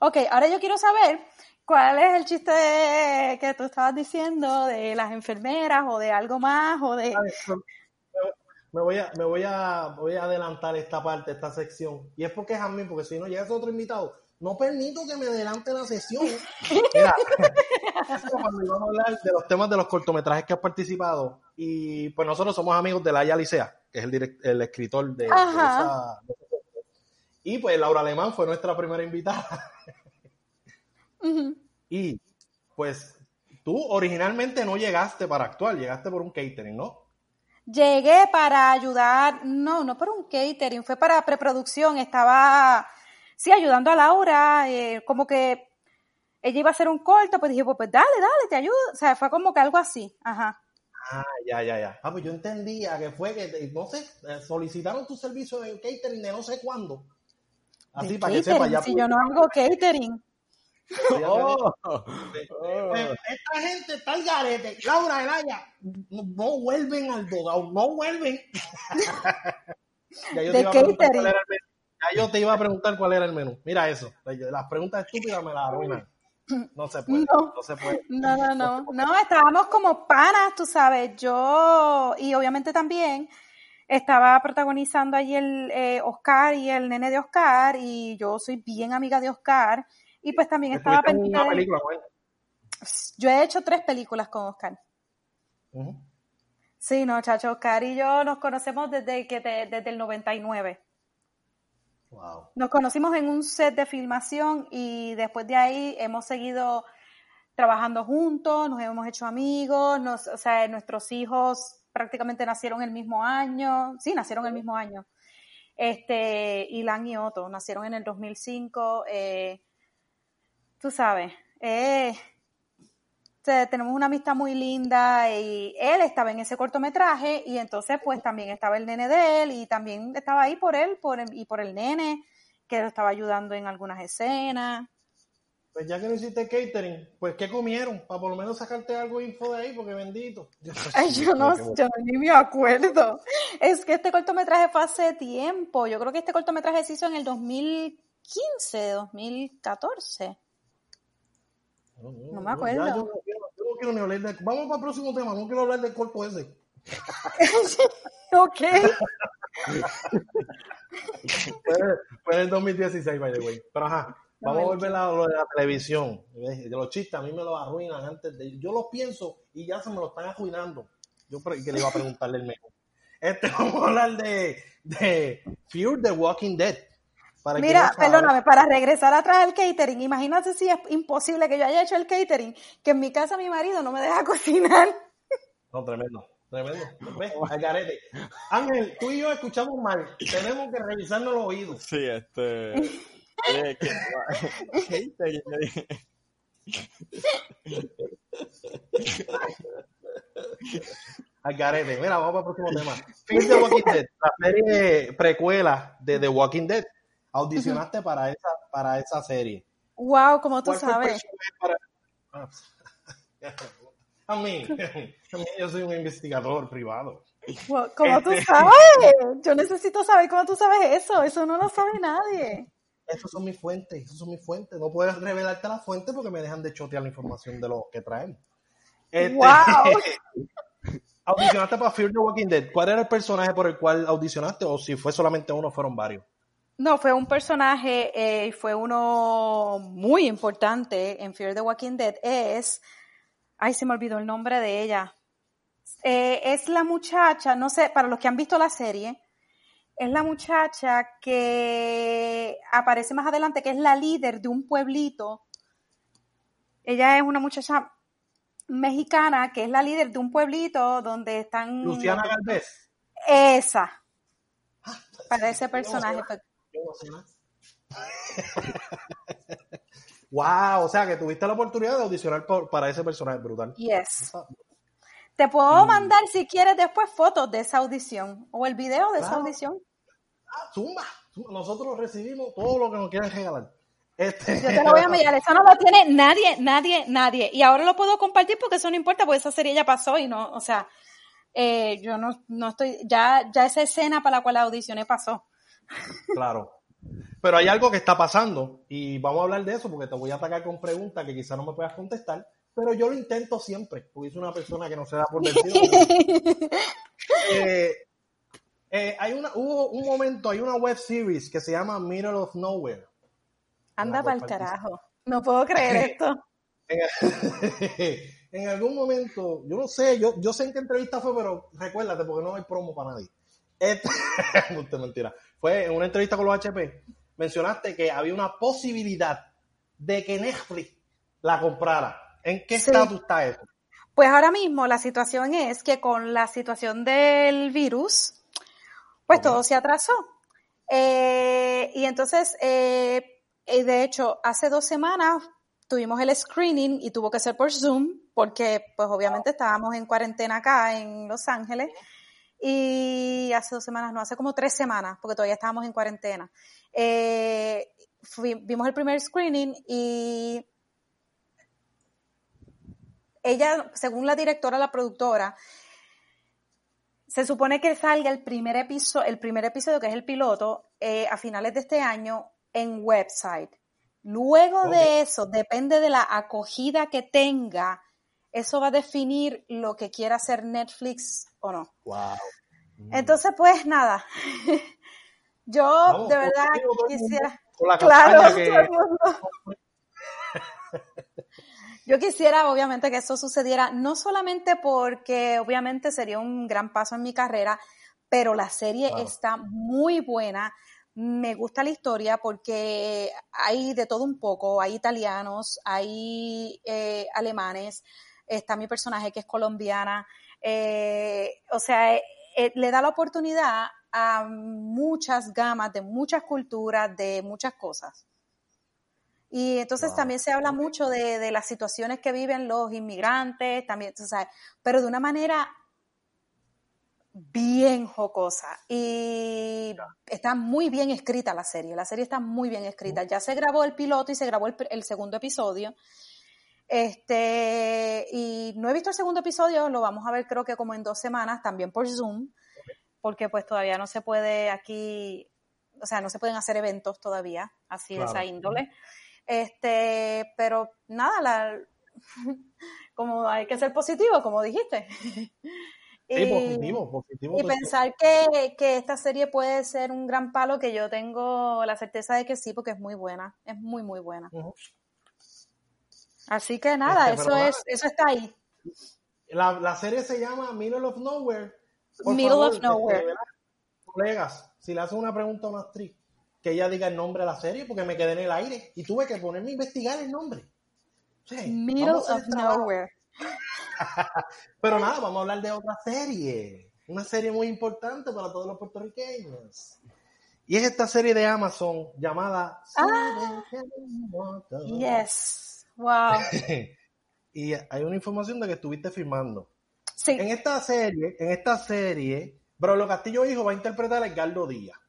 Ok, ahora yo quiero saber cuál es el chiste de- que tú estabas diciendo de las enfermeras o de algo más o de... Me voy a, me voy a, voy a adelantar esta parte, esta sección. Y es porque es a mí, porque si no llega otro invitado, no permito que me adelante la sesión. (laughs) Mira, cuando íbamos a hablar de los temas de los cortometrajes que has participado, y pues nosotros somos amigos de Laia Licea, que es el, direct- el escritor de, de esa, de corto. Y pues Laura Alemán fue nuestra primera invitada. (laughs) Y pues tú originalmente no llegaste para actuar, llegaste por un catering, ¿no? Llegué para ayudar, no, no para un catering, fue para preproducción, estaba, sí, ayudando a Laura, eh, como que ella iba a hacer un corto, pues dije, pues, pues dale, dale, te ayudo, o sea, fue como que algo así, ajá. Ah, ya, ya, ya. Ah, pues yo entendía que fue que, no sé, eh, solicitaron tu servicio de catering de no sé cuándo. Así para que sepa ya. si pues, yo no hago catering. Oh, pues, esta gente está al garete. Laura, Elaya, no, no vuelven al dogao, no vuelven. ya yo De te iba a preguntar catering. cuál era el menú. Ya yo te iba a preguntar cuál era el menú. Mira eso. Las preguntas estúpidas me las arruinan. No se puede. No. No, se puede. No, no, no, no, estábamos como panas, tú sabes, yo, y obviamente también estaba protagonizando allí el eh, Oscar y el nene de Oscar, y yo soy bien amiga de Oscar, y pues también estaba Estuviste en pendiente una película. Yo he hecho tres películas con Oscar. Sí, no, chacho, Oscar y yo nos conocemos desde que te- desde el 99. Wow. Nos conocimos en un set de filmación y después de ahí hemos seguido trabajando juntos, nos hemos hecho amigos, nos, o sea, nuestros hijos prácticamente nacieron el mismo año, sí, nacieron el mismo año. Este, Ilan y Otto nacieron en el 2005. eh, tú sabes, eh, tenemos una amistad muy linda y él estaba en ese cortometraje y entonces pues también estaba el nene de él y también estaba ahí por él por, y por el nene que lo estaba ayudando en algunas escenas. Pues ya que no hiciste catering, pues ¿qué comieron? Para por lo menos sacarte algo info de ahí, porque bendito. Ay, yo no, yo ni me acuerdo. Es que este cortometraje fue hace tiempo. Yo creo que este cortometraje se hizo en el 2015, de 2014. No, No me acuerdo. ya yo, no quiero, yo no quiero ni hablar de... Vamos para el próximo tema, no quiero hablar del corto ese. (laughs) ok. (laughs) Fue, fue en el 2016, by the way. Pero ajá, vamos a volver a lo de la televisión. De los chistes a mí me los arruinan antes de... Yo los pienso y ya se me lo están arruinando. Yo que le iba a preguntarle el mejor. (laughs) Este, (laughs) vamos a hablar de, de Fear the Walking Dead. Para Mira, no perdóname, para regresar atrás al catering, imagínate si es imposible que yo haya hecho el catering, que en mi casa mi marido no me deja (laughs) cocinar. No, tremendo, tremendo. ¿Ves? Al garete. Ángel, tú y yo escuchamos mal. Tenemos que revisarnos los oídos. Sí, este. Eh. Al (laughs) garete. Mira, vamos para el próximo tema. Fear the Walking Dead, la serie precuela de The Walking Dead. Audicionaste para esa, para esa serie. Wow, como tú ¿Cuál fue el sabes. para- (laughs) A mí, a mí, yo soy un investigador privado. Wow, como tú Este- sabes. Yo necesito saber cómo tú sabes eso. Eso no lo sabe nadie. Esas son mis fuentes, esas son mis fuentes. No puedes revelarte la fuente porque me dejan de chotear la información de lo que traen. Este, Wow. (laughs) audicionaste para Fear the Walking Dead. ¿Cuál era el personaje por el cual audicionaste? O si fue solamente uno, fueron varios. No, fue un personaje, eh, fue uno muy importante en Fear the Walking Dead. Es, ay, se me olvidó el nombre de ella. Eh, es la muchacha, no sé, para los que han visto la serie, es la muchacha que aparece más adelante, que es la líder de un pueblito. Ella es una muchacha mexicana que es la líder de un pueblito donde están... Luciana Galvez. Esa. Para ese personaje. pues, wow, (laughs) o sea que tuviste la oportunidad de audicionar por- para ese personaje brutal. Yes. Te puedo mandar si quieres después fotos de esa audición o el video de esa audición. Ah, zumba, zumba. Nosotros recibimos todo lo que nos quieran regalar. Este, Yo te lo voy a. Eso no lo tiene nadie, nadie, nadie. Y ahora lo puedo compartir porque eso no importa, porque esa serie ya pasó y no, o sea, eh, yo no, no estoy, ya, ya esa escena para la cual la audicioné pasó. Claro. Pero hay algo que está pasando y vamos a hablar de eso porque te voy a atacar con preguntas que quizás no me puedas contestar, pero yo lo intento siempre, porque soy una persona que no se da por vencido. (laughs) Eh, hay una, hubo un momento, hay una web series que se llama Middle of Nowhere. Anda para el carajo. No puedo creer (laughs) esto. (laughs) en algún momento, yo no sé, yo, yo sé en qué entrevista fue, pero recuérdate porque no hay promo para nadie. Este, (laughs) mentira. Fue en una entrevista con los HP, mencionaste que había una posibilidad de que Netflix la comprara. ¿En qué Sí. estatus está eso? Pues ahora mismo la situación es que con la situación del virus, pues todo se atrasó. Eh, y entonces, eh, eh, de hecho, hace dos semanas tuvimos el screening y tuvo que ser por Zoom, porque pues obviamente estábamos en cuarentena acá en Los Ángeles. Y hace dos semanas, no, hace como tres semanas, porque todavía estábamos en cuarentena. Eh, fui- vimos el primer screening y ella, según la directora, la productora, se supone que salga el primer episodio, el primer episodio que es el piloto, eh, a finales de este año en website. Luego de eso, depende de la acogida que tenga, eso va a definir lo que quiera hacer Netflix o no. Wow. Entonces, pues nada. (laughs) Yo de verdad quisiera. Con la (laughs) Claro, campaña que- todo el mundo. (laughs) Yo quisiera, obviamente, que eso sucediera, no solamente porque, obviamente, sería un gran paso en mi carrera, pero la serie está muy buena. Me gusta la historia porque hay de todo un poco. Hay italianos, hay eh, alemanes, está mi personaje que es colombiana. eh, o sea, eh, le da la oportunidad a muchas gamas, de muchas culturas, de muchas cosas. Y entonces Wow. también se habla mucho de, de las situaciones que viven los inmigrantes, también, tú sabes, pero de una manera bien jocosa. Y está muy bien escrita la serie, la serie está muy bien escrita. Ya se grabó el piloto y se grabó el segundo episodio. Este, y no he visto el segundo episodio, lo vamos a ver creo que como en dos semanas, también por Zoom, porque pues todavía no se puede aquí o sea, no se pueden hacer eventos todavía, así de esa índole. Este, pero nada, la, (laughs) como hay que ser positivo, como dijiste. Sí, positivo, positivo. Y pensar que, que, esta serie puede ser un gran palo, que yo tengo la certeza de que sí, porque es muy buena, es muy, muy buena. Así que nada, este, eso, es, eso está ahí. La, la, serie se llama Middle of Nowhere. Middle of este, Nowhere. colegas, si le hacen una pregunta a una actriz, que ella diga el nombre de la serie, porque me quedé en el aire y tuve que ponerme a investigar el nombre. Middle of Nowhere. (laughs) Pero nada, vamos a hablar de otra serie. Una serie muy importante para todos los puertorriqueños. Y es esta serie de Amazon llamada ah, Yes. Wow. (laughs) y hay una información de que estuviste filmando. Sí. En esta serie, en esta serie, Brolo Castillo Hijo va a interpretar a Edgardo Díaz.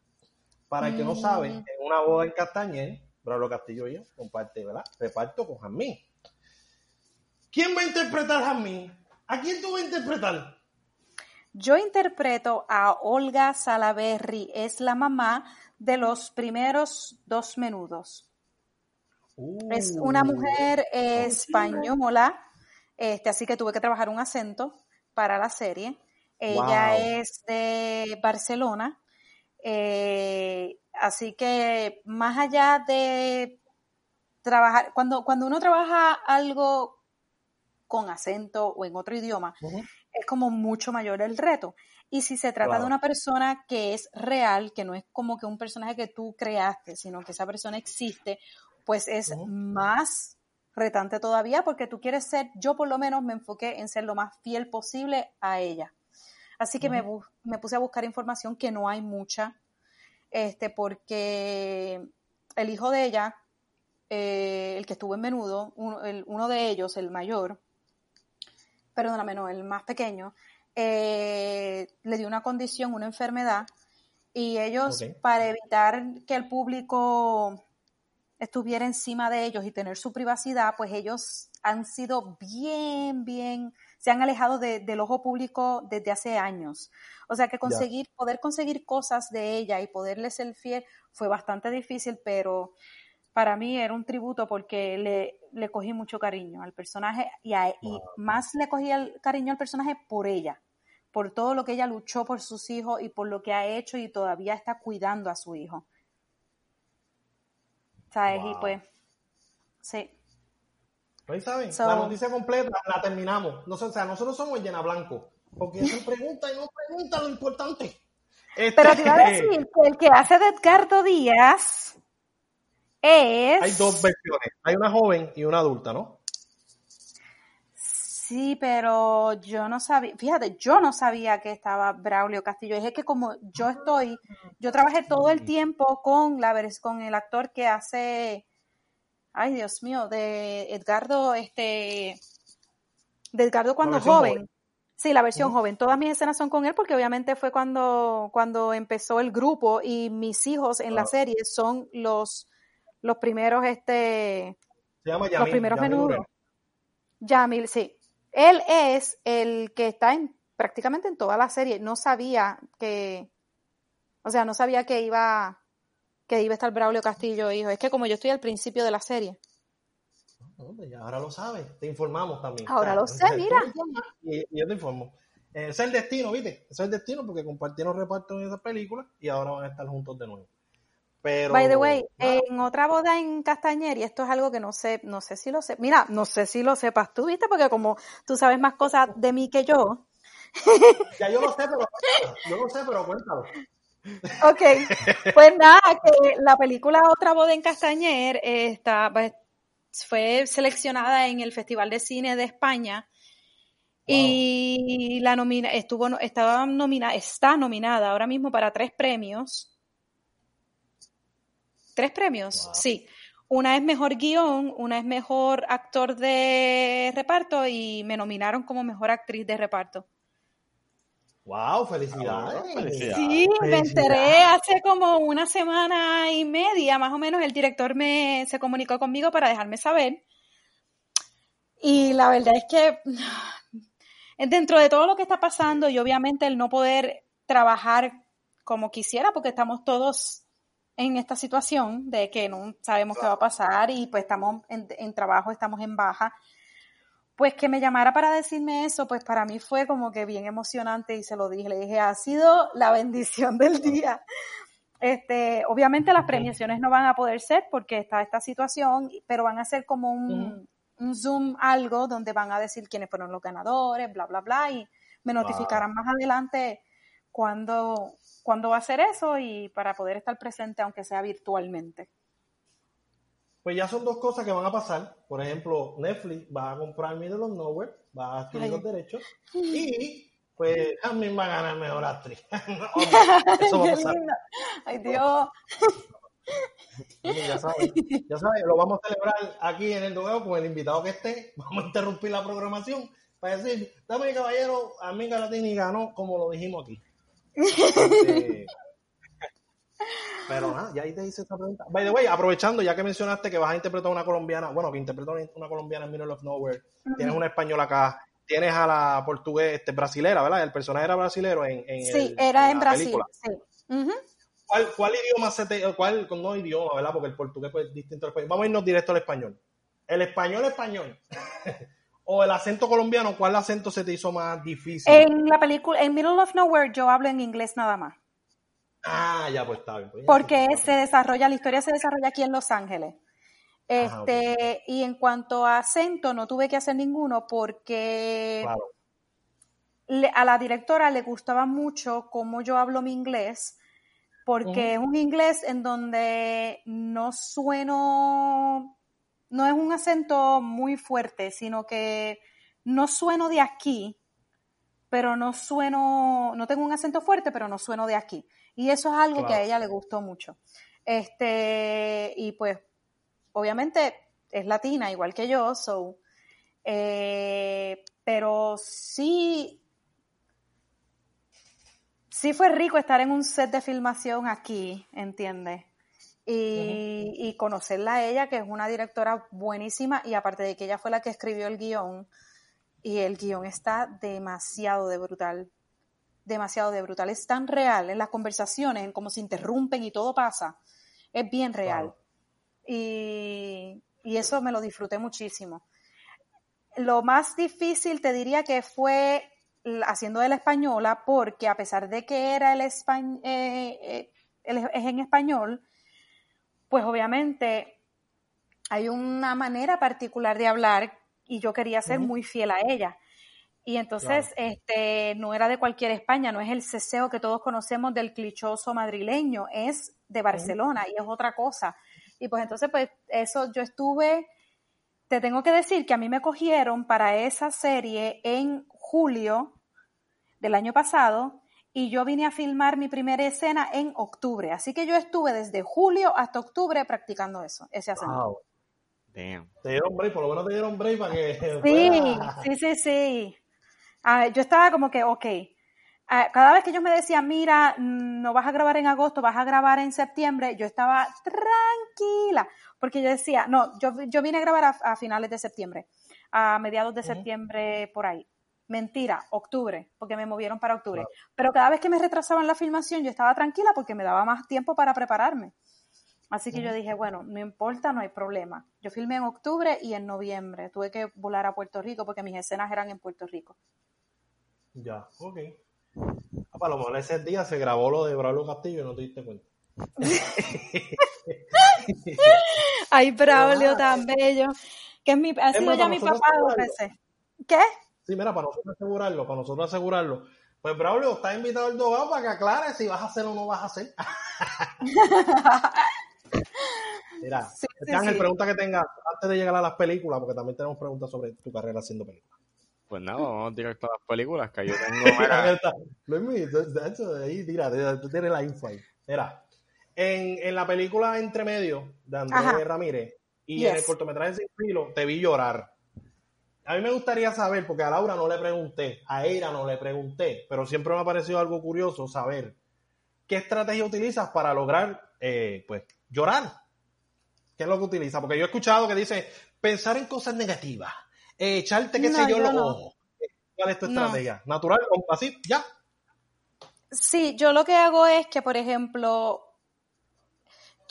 Para el que no sabe, mm. en una boda en Castañer, Brolo Castillo Hijo comparte, ¿verdad? Reparto con Jamín. ¿Quién va a interpretar a Jamín? ¿A quién tú vas a interpretar? Yo interpreto a Olga Salaberry, es la mamá de los primeros dos menudos. es una uh. mujer española, este, así que tuve que trabajar un acento para la serie. Ella es de Barcelona, eh, así que más allá de trabajar, cuando, cuando uno trabaja algo con acento o en otro idioma, es como mucho mayor el reto. Y si se trata de una persona que es real, que no es como que un personaje que tú creaste, sino que esa persona existe, pues es más retante todavía porque tú quieres ser, yo por lo menos me enfoqué en ser lo más fiel posible a ella. Así que me, me, puse a buscar información que no hay mucha, este, porque el hijo de ella, eh, el que estuvo en menudo, uno de ellos, el mayor, perdóname, no, el más pequeño, eh, le dio una condición, una enfermedad, y ellos, para evitar que el público estuviera encima de ellos y tener su privacidad, pues ellos han sido bien, bien, se han alejado del ojo público desde hace años. O sea que conseguir, poder conseguir cosas de ella y poderle ser fiel fue bastante difícil, pero para mí era un tributo porque le, le cogí mucho cariño al personaje y, y más le cogí el cariño al personaje por ella, por todo lo que ella luchó por sus hijos y por lo que ha hecho y todavía está cuidando a su hijo. ¿Sabes? Y pues, sí. Pues, ¿saben? la noticia completa la terminamos. No, o sea, nosotros somos llena blanco. Porque se (laughs) pregunta y no pregunta lo importante. Pero te iba a este, decir que el que hace de Edgardo Díaz es... Hay dos versiones, hay una joven y una adulta, ¿no? Sí, pero yo no sabía, fíjate, yo no sabía que estaba Braulio Castillo. Es que como yo estoy, yo trabajé todo el tiempo con la con el actor que hace, ay Dios mío, de Edgardo, este, de Edgardo cuando joven. Sí, la versión joven. Todas mis escenas son con él porque obviamente fue cuando, cuando empezó el grupo y mis hijos en la serie son los los primeros, este, Se llama los primeros menudos. Yamil, sí. Él es el que está en prácticamente en toda la serie. No sabía que, o sea, no sabía que iba, que iba a estar Braulio Castillo, hijo. Es que como yo estoy al principio de la serie. Ahora lo sabes, te informamos también. Ahora lo sé, mira. Y, yo te informo. Ese es el destino, ¿viste? Ese es el destino porque compartieron reparto en esa película y ahora van a estar juntos de nuevo. By the way, en otra boda en Castañer, y esto es algo que no sé, no sé si lo sé, mira, no sé si lo sepas tú, ¿viste? Porque como tú sabes más cosas de mí que yo. Ya yo lo sé, pero yo lo sé, pero cuéntalo. Ok, pues nada, que la película Otra boda en Castañer está, pues, fue seleccionada en el Festival de Cine de España y la nomina, estuvo, estaba nomina, está nominada ahora mismo para tres premios ¿Tres premios? Sí. Una es mejor guion, una es mejor actor de reparto y me nominaron como mejor actriz de reparto. ¡Wow! ¡Felicidades! Sí, me enteré hace como una semana y media, más o menos. El director me se comunicó conmigo para dejarme saber. Y la verdad es que (sighs) dentro de todo lo que está pasando y obviamente el no poder trabajar como quisiera, porque estamos todos en esta situación de que no sabemos qué va a pasar y pues estamos en, en trabajo, estamos en baja, pues que me llamara para decirme eso, pues para mí fue como que bien emocionante y se lo dije, le dije, ha sido la bendición del día. Este, obviamente las premiaciones no van a poder ser porque está esta situación, pero van a ser como un, un Zoom algo donde van a decir quiénes fueron los ganadores, bla, bla, bla, y me notificarán más adelante cuándo, cuándo va a ser eso y para poder estar presente aunque sea virtualmente. Pues ya son dos cosas que van a pasar. Por ejemplo, Netflix va a comprar Middle of Nowhere, va a adquirir los derechos y pues Jasmine va a ganar mejor actriz. (laughs) (laughs) eso va a pasar. Ay, Dios. Ya sabes, ya sabes, lo vamos a celebrar aquí en el duelo con el invitado que esté. (laughs) Vamos a interrumpir la programación para decir, dame caballero, Amiga Latini ganó como lo dijimos aquí. Pero nada, ya ahí te hice esta pregunta. By the way, aprovechando, ya que mencionaste que vas a interpretar a una colombiana, bueno, que interpretó una colombiana en Middle of Nowhere, tienes una española acá, tienes a la portuguesa, este, brasilera, ¿verdad? El personaje era brasilero en, en Sí, era en, Brasil, sí. ¿Cuál, ¿Cuál, idioma se te, cuál, no idioma, ¿verdad? Porque el portugués pues, es distinto al español. Vamos a irnos directo al español. El español español. (laughs) o el acento colombiano, ¿cuál acento se te hizo más difícil? En la película, en Middle of Nowhere, yo hablo en inglés nada más. Ah, ya pues está bien. Pues, porque se desarrolla, la historia se desarrolla aquí en Los Ángeles. Este, y en cuanto a acento, no tuve que hacer ninguno porque a la directora le gustaba mucho cómo yo hablo mi inglés porque es un inglés en donde no sueno, no es un acento muy fuerte, sino que no sueno de aquí, pero no sueno, no tengo un acento fuerte, pero no sueno de aquí. Y eso es algo que a ella le gustó mucho. Este, y pues, obviamente es latina, igual que yo, so, eh, pero sí sí fue rico estar en un set de filmación aquí, ¿entiendes? Y, conocerla a ella, que es una directora buenísima, y aparte de que ella fue la que escribió el guion, y el guion está demasiado de brutal, demasiado de brutal, es tan real en las conversaciones, en cómo se interrumpen y todo pasa, es bien real. Y, y eso me lo disfruté muchísimo. Lo más difícil te diría que fue haciendo de la española porque a pesar de que era el, eh, eh, es en español, pues obviamente hay una manera particular de hablar y yo quería ser muy fiel a ella. Y entonces este no era de cualquier España, no es el ceseo que todos conocemos del clichoso madrileño, es de Barcelona y es otra cosa. Y pues entonces pues eso yo estuve te tengo que decir que a mí me cogieron para esa serie en julio del año pasado y yo vine a filmar mi primera escena en octubre. Así que yo estuve desde julio hasta octubre practicando eso, ese acento. Wow. Damn. Te dieron break, por lo menos te dieron break para que... Sí, sí, sí, sí. Ah, yo estaba como que, ok. Ah, cada vez que ellos me decían, mira, no vas a grabar en agosto, vas a grabar en septiembre, yo estaba tranquila, porque yo decía, no, yo, yo vine a grabar a, finales de septiembre, a mediados de septiembre por ahí. Mentira, octubre, porque me movieron para octubre. Pero cada vez que me retrasaban la filmación, yo estaba tranquila porque me daba más tiempo para prepararme. Así que yo dije, bueno, no importa, no hay problema. Yo filmé en octubre y en noviembre. Tuve que volar a Puerto Rico porque mis escenas eran en Puerto Rico. Ya, ok. Ah, para lo mejor ese día se grabó lo de Braulio Castillo y no te diste cuenta. (laughs) Ay, Braulio, tan bello. Que es mi, ha sido ya mi papá dos veces. ¿Qué? Sí, mira, para nosotros asegurarlo, para nosotros asegurarlo. Pues Braulio, está invitado al Dogado para que aclare si vas a hacer o no vas a hacer. (laughs) mira, sí, Ángel, pregunta que tengas antes de llegar a las películas, porque también tenemos preguntas sobre tu carrera haciendo películas. Pues nada, vamos directo a las películas que yo tengo. (laughs) Luis, de hecho, ahí, mira, tú tienes la info ahí. Mira, en, en la película Entre Medio de Andrés Ramírez y en el cortometraje Sin Filo, te vi llorar. A mí me gustaría saber, porque a Laura no le pregunté, a Eira no le pregunté, pero siempre me ha parecido algo curioso saber qué estrategia utilizas para lograr, eh, pues, llorar. ¿Qué es lo que utilizas? Porque yo he escuchado que dice pensar en cosas negativas, echarte, qué sé yo, los ojos. ¿Cuál es tu estrategia? ¿Natural, así, ya? Sí, yo lo que hago es que, por ejemplo,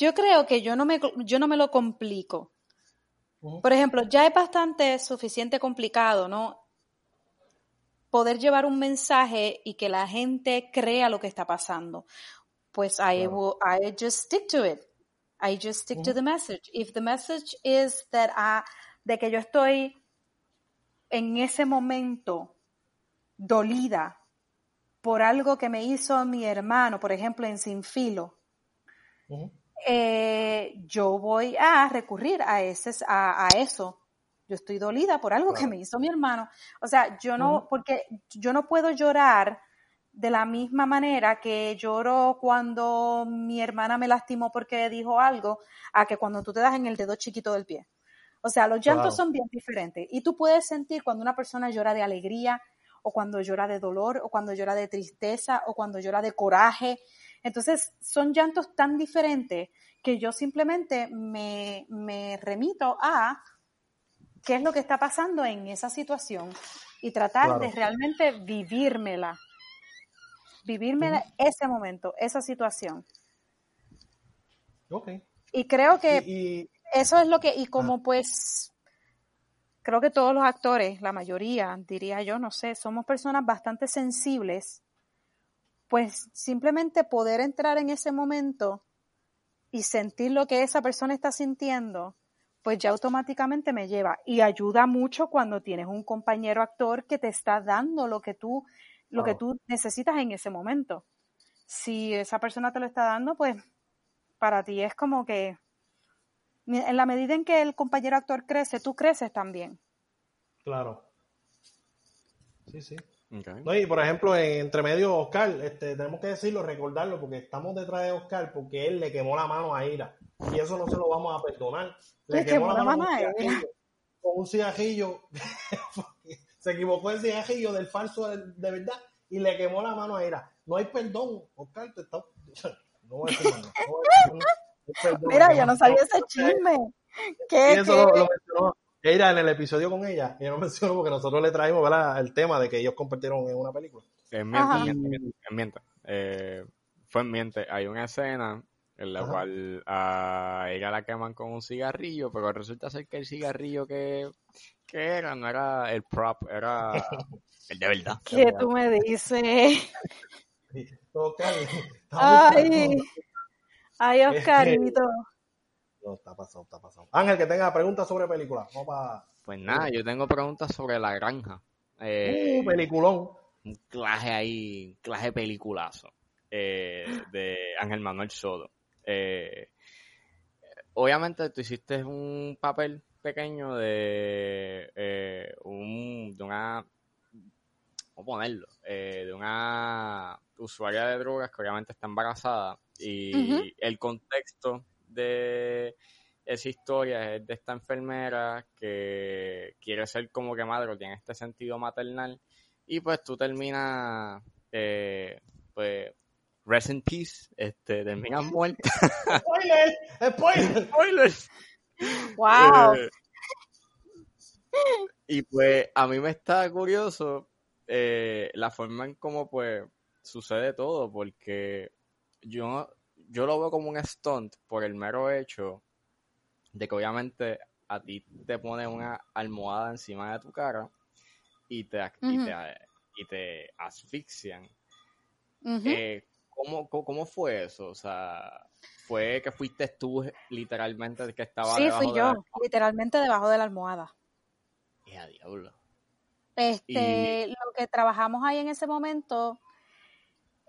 Yo creo que yo no me, yo no me lo complico. Por ejemplo, ya es bastante suficiente complicado, ¿no? Poder llevar un mensaje y que la gente crea lo que está pasando. Pues I, will, I just stick to it. I just stick to the message. If the message is that I, de que yo estoy en ese momento dolida por algo que me hizo mi hermano, por ejemplo, en Sin Filo, eh, yo voy a recurrir a, ese, a, a eso. Yo estoy dolida por algo que me hizo mi hermano. O sea, yo no, porque yo no puedo llorar de la misma manera que lloro cuando mi hermana me lastimó porque dijo algo, a que cuando tú te das en el dedo chiquito del pie. O sea, los llantos son bien diferentes. Y tú puedes sentir cuando una persona llora de alegría, o cuando llora de dolor, o cuando llora de tristeza, o cuando llora de coraje. Entonces, son llantos tan diferentes que yo simplemente me, me remito a qué es lo que está pasando en esa situación y tratar Claro. de realmente vivírmela. Vivírmela ese momento, esa situación. Ok. Y creo que Y, y- eso es lo que, y como pues, creo que todos los actores, la mayoría, diría yo, no sé, somos personas bastante sensibles, pues simplemente poder entrar en ese momento y sentir lo que esa persona está sintiendo, pues ya automáticamente me lleva. Y ayuda mucho cuando tienes un compañero actor que te está dando lo que tú, lo que tú necesitas en ese momento. Si esa persona te lo está dando, pues para ti es como que en la medida en que el compañero actor crece, tú creces también. claro. Sí, sí. No, y por ejemplo, en entre medio Oscar, este, tenemos que decirlo, recordarlo, porque estamos detrás de Oscar porque él le quemó la mano a Ira. Y eso no se lo vamos a perdonar. Le quemó la mano con un a Ira. Con un cigarrillo. (laughs) se equivocó el cigarrillo del falso de, de verdad y le quemó la mano a Ira. No hay perdón, Oscar, te está... (laughs) No voy a decir no, no voy a decir más. No hay perdón, Mira, no, yo no sabía ese chisme. Y ¿Qué, eso qué? lo, lo mencionó Eira en el episodio con ella. Ella lo mencionó porque nosotros le traímos ¿verdad? el tema de que ellos compartieron en una película. Es miente, es miente. Eh, fue en miente. Hay una escena en la Ajá. cual a ella la queman con un cigarrillo, pero resulta ser que el cigarrillo que, que era no era el prop, era (laughs) el de verdad. ¿Qué tú me dices? (laughs) Está Ay, buscando. Ay, Oscarito. No, está pasado, está pasado. Ángel, que tenga preguntas sobre películas. Pues nada, yo tengo preguntas sobre la granja. Eh, Uh, peliculón. un claje ahí, un claje peliculazo eh, de Ángel Manuel Soto. Eh, obviamente tú hiciste un papel pequeño de eh, un de una ¿cómo ponerlo? Eh, de una usuaria de drogas que obviamente está embarazada y el contexto de esa historia es de esta enfermera que quiere ser como que madre, o tiene este sentido maternal y pues tú terminas eh, pues rest in peace este terminas muerta ¡Spoiler! (laughs) ¡Spoiler! spoilers Wow. Eh, y pues a mí me está curioso eh, la forma en cómo pues sucede todo, porque yo, yo lo veo como un stunt por el mero hecho de que obviamente a ti te pone una almohada encima de tu cara y te, y Ujú. te, y te asfixian. Eh, ¿cómo, cómo, cómo fue eso? O sea, ¿fue que fuiste tú literalmente el que estaba Sí, debajo fui de yo, la- literalmente debajo de la almohada. ¡Eh, a diablo! Este, lo que trabajamos ahí en ese momento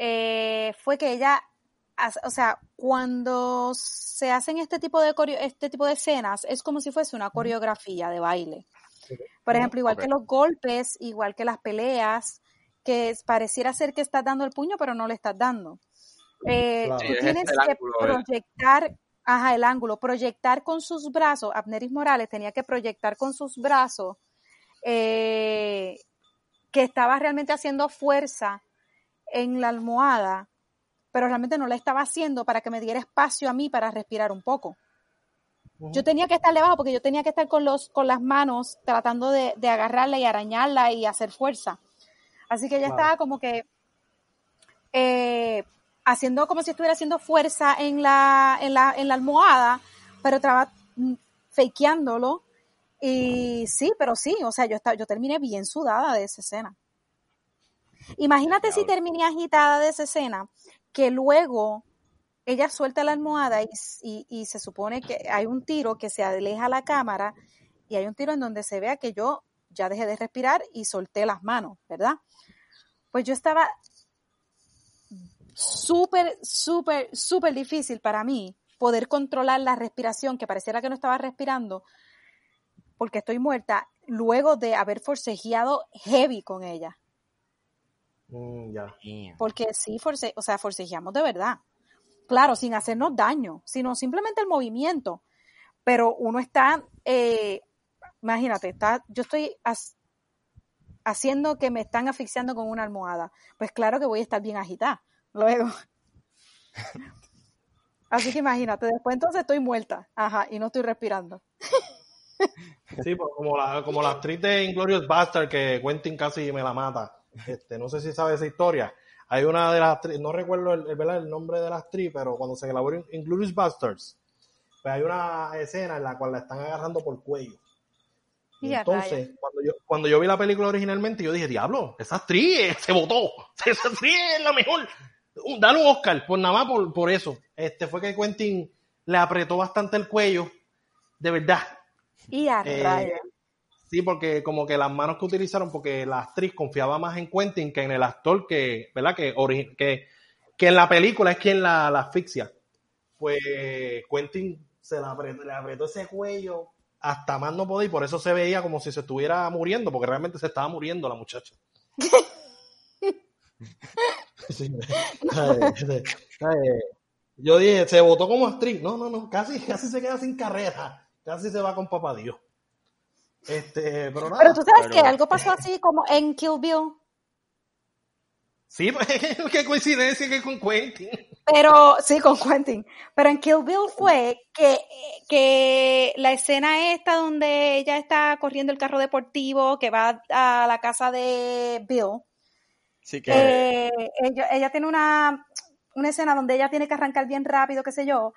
eh, fue que ella, o sea, cuando se hacen este tipo de coreo- este tipo de escenas, es como si fuese una coreografía de baile. Por ejemplo, igual que los golpes, igual que las peleas, que pareciera ser que estás dando el puño, pero no le estás dando. Eh, Claro. tú Sí, es tienes que ángulo, eh. proyectar, ajá, el ángulo, proyectar con sus brazos, Abneris Morales tenía que proyectar con sus brazos eh, que estaba realmente haciendo fuerza en la almohada, pero realmente no la estaba haciendo para que me diera espacio a mí para respirar un poco. Yo tenía que estar debajo porque yo tenía que estar con, los, con las manos tratando de, de agarrarla y arañarla y hacer fuerza. Así que ella estaba como que eh, haciendo como si estuviera haciendo fuerza en la, en la, en la almohada, pero estaba fakeándolo. Y sí, pero sí, o sea, yo, estaba, yo terminé bien sudada de esa escena. Imagínate si terminé agitada de esa escena, que luego ella suelta la almohada y, y, y, se supone que hay un tiro que se aleja la cámara y hay un tiro en donde se vea que yo ya dejé de respirar y solté las manos, ¿verdad? Pues yo estaba súper, súper, súper difícil para mí poder controlar la respiración, que pareciera que no estaba respirando, porque estoy muerta, luego de haber forcejeado heavy con ella. Mm, ya. Porque sí, force, o sea, forcejeamos de verdad. Claro, sin hacernos daño, sino simplemente el movimiento. Pero uno está, eh, imagínate, está, yo estoy as, haciendo que me están asfixiando con una almohada. Pues claro que voy a estar bien agitada luego. (laughs) Así que imagínate, después entonces estoy muerta, ajá, y no estoy respirando. Sí, pues como la, como la actriz de Inglorious Bastard que Quentin casi me la mata. Este, no sé si sabe esa historia. Hay una de las actrices, no recuerdo el, el, el, nombre de la actriz, pero cuando se grabó Inglorious Bastards, pues hay una escena en la cual la están agarrando por el cuello. Y entonces, cuando yo, cuando yo vi la película originalmente, yo dije, diablo, esa actriz se votó. (laughs) Esa actriz es la mejor. Dale un Oscar, por nada más por, por eso. Este fue que Quentin le apretó bastante el cuello, de verdad. Y a eh, Sí, porque como que las manos que utilizaron, porque la actriz confiaba más en Quentin que en el actor que, ¿verdad? Que, que, que en la película es quien la, la asfixia. Pues Quentin se la apretó, le apretó ese cuello hasta más no podía y por eso se veía como si se estuviera muriendo, porque realmente se estaba muriendo la muchacha. (laughs) Sí. Ay, ay, yo dije, se votó como actriz. No, no, no, casi, casi se queda sin carrera. Casi se va con papá Dios. Este, pero, nada, pero tú sabes pero... que algo pasó así como en Kill Bill. Sí, (laughs) qué coincidencia que con Quentin. Pero, sí, con Quentin. Pero en Kill Bill fue que, que la escena esta donde ella está corriendo el carro deportivo que va a la casa de Bill. Sí, que... Eh, ella, ella, tiene una, una escena donde ella tiene que arrancar bien rápido, qué sé yo,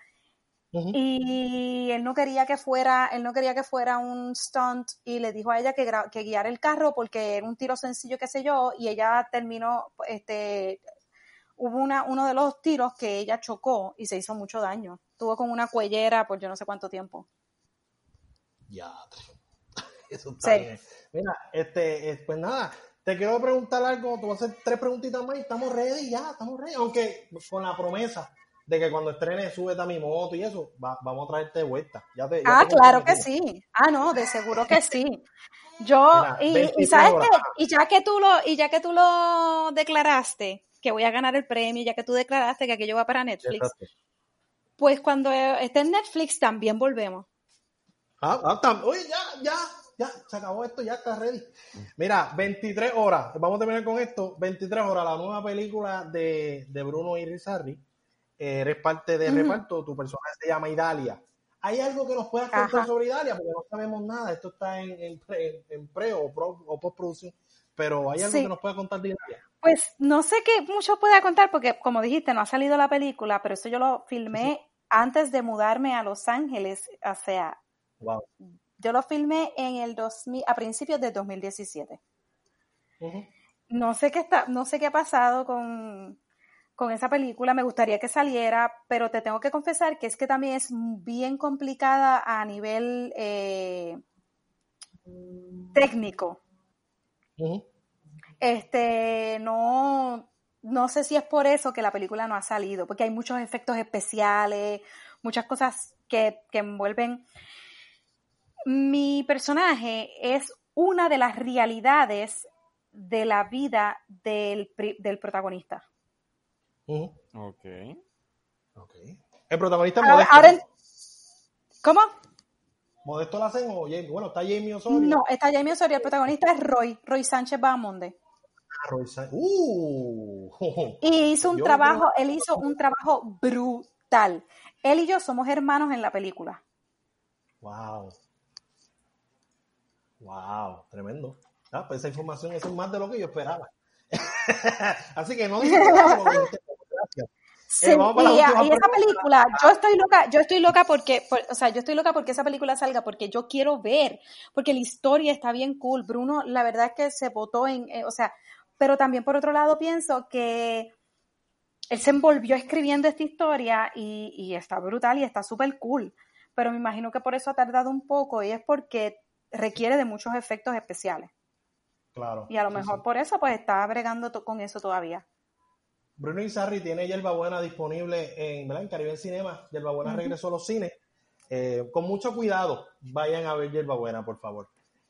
uh -huh. y él no quería que fuera, él no quería que fuera un stunt y le dijo a ella que, que guiara el carro porque era un tiro sencillo, qué sé yo, y ella terminó, este, hubo una, uno de los tiros que ella chocó y se hizo mucho daño. Tuvo con una cuellera por yo no sé cuánto tiempo. Ya, (laughs) eso está Sí. bien. Mira, este, eh, pues nada, te quiero preguntar algo, te voy a hacer tres preguntitas más y estamos ready ya, estamos ready, aunque con la promesa de que cuando estrene súbete a mi moto y eso, va- vamos a traerte de vuelta. Ya te, ya Ah, te claro que sí. Ah, no, de seguro que sí. Yo, Mira, y, y 23 sabes horas. que, y ya que tú lo, y ya que tú lo declaraste, que voy a ganar el premio, ya que tú declaraste que aquello va para Netflix, pues cuando esté en Netflix también volvemos. Ah, ah, tam- oye, ya, ya, ya, se acabó esto, ya está ready. Mira, 23 horas, vamos a terminar con esto. 23 horas, la nueva película de, de Bruno Irizarry. Eh, eres parte de reparto, tu personaje se llama Idalia. ¿Hay algo que nos puedas contar Ajá. sobre Idalia? Porque no sabemos nada, esto está en, en pre, en pre o, pro- o postproducción. Pero ¿hay algo Sí. que nos puedas contar de Idalia? Pues no sé qué mucho pueda contar porque, como dijiste, no ha salido la película, pero eso yo lo filmé antes de mudarme a Los Ángeles, o sea, Wow. yo lo filmé en el 2000, a principios de 2017. Ujú. No sé qué está, no sé qué ha pasado con, con esa película, me gustaría que saliera, pero te tengo que confesar que es que también es bien complicada a nivel eh, técnico. Este, no, no sé si es por eso que la película no ha salido, porque hay muchos efectos especiales, muchas cosas que, que envuelven. Mi personaje es una de las realidades de la vida del, del protagonista. Ujú. Ok. Ok. El protagonista es Modesto. ahora en- ¿Cómo? ¿Modesto lo hacen o Jamie? Bueno, está Jamie Osorio. No, está Jamie Osorio, el protagonista es Roy, Roy Sánchez Bahamonde. Ah, Roy Sa- Uh. Y hizo un trabajo, él hizo un trabajo brutal. Él y yo somos hermanos en la película. Wow. Wow, tremendo. Ah, pues esa información eso es más de lo que yo esperaba. (laughs) Así que no dijiste nada, pero (laughs) Gracias. Sí, y, esa película, yo estoy loca, yo estoy loca porque, o sea, yo estoy loca porque esa película salga, porque yo quiero ver, porque la historia está bien cool. Bruno, la verdad es que se votó en, eh, o sea, pero también por otro lado pienso que él se envolvió escribiendo esta historia y, y está brutal y está súper cool. Pero me imagino que por eso ha tardado un poco y es porque requiere de muchos efectos especiales. Claro. Y a lo mejor por eso pues está bregando con eso todavía. Bruno Izarri tiene Yerba Buena disponible en, ¿verdad? en Caribe Cinema. Yerba Buena regresó a los cines. Eh, con mucho cuidado, vayan a ver Yerba Buena, por favor.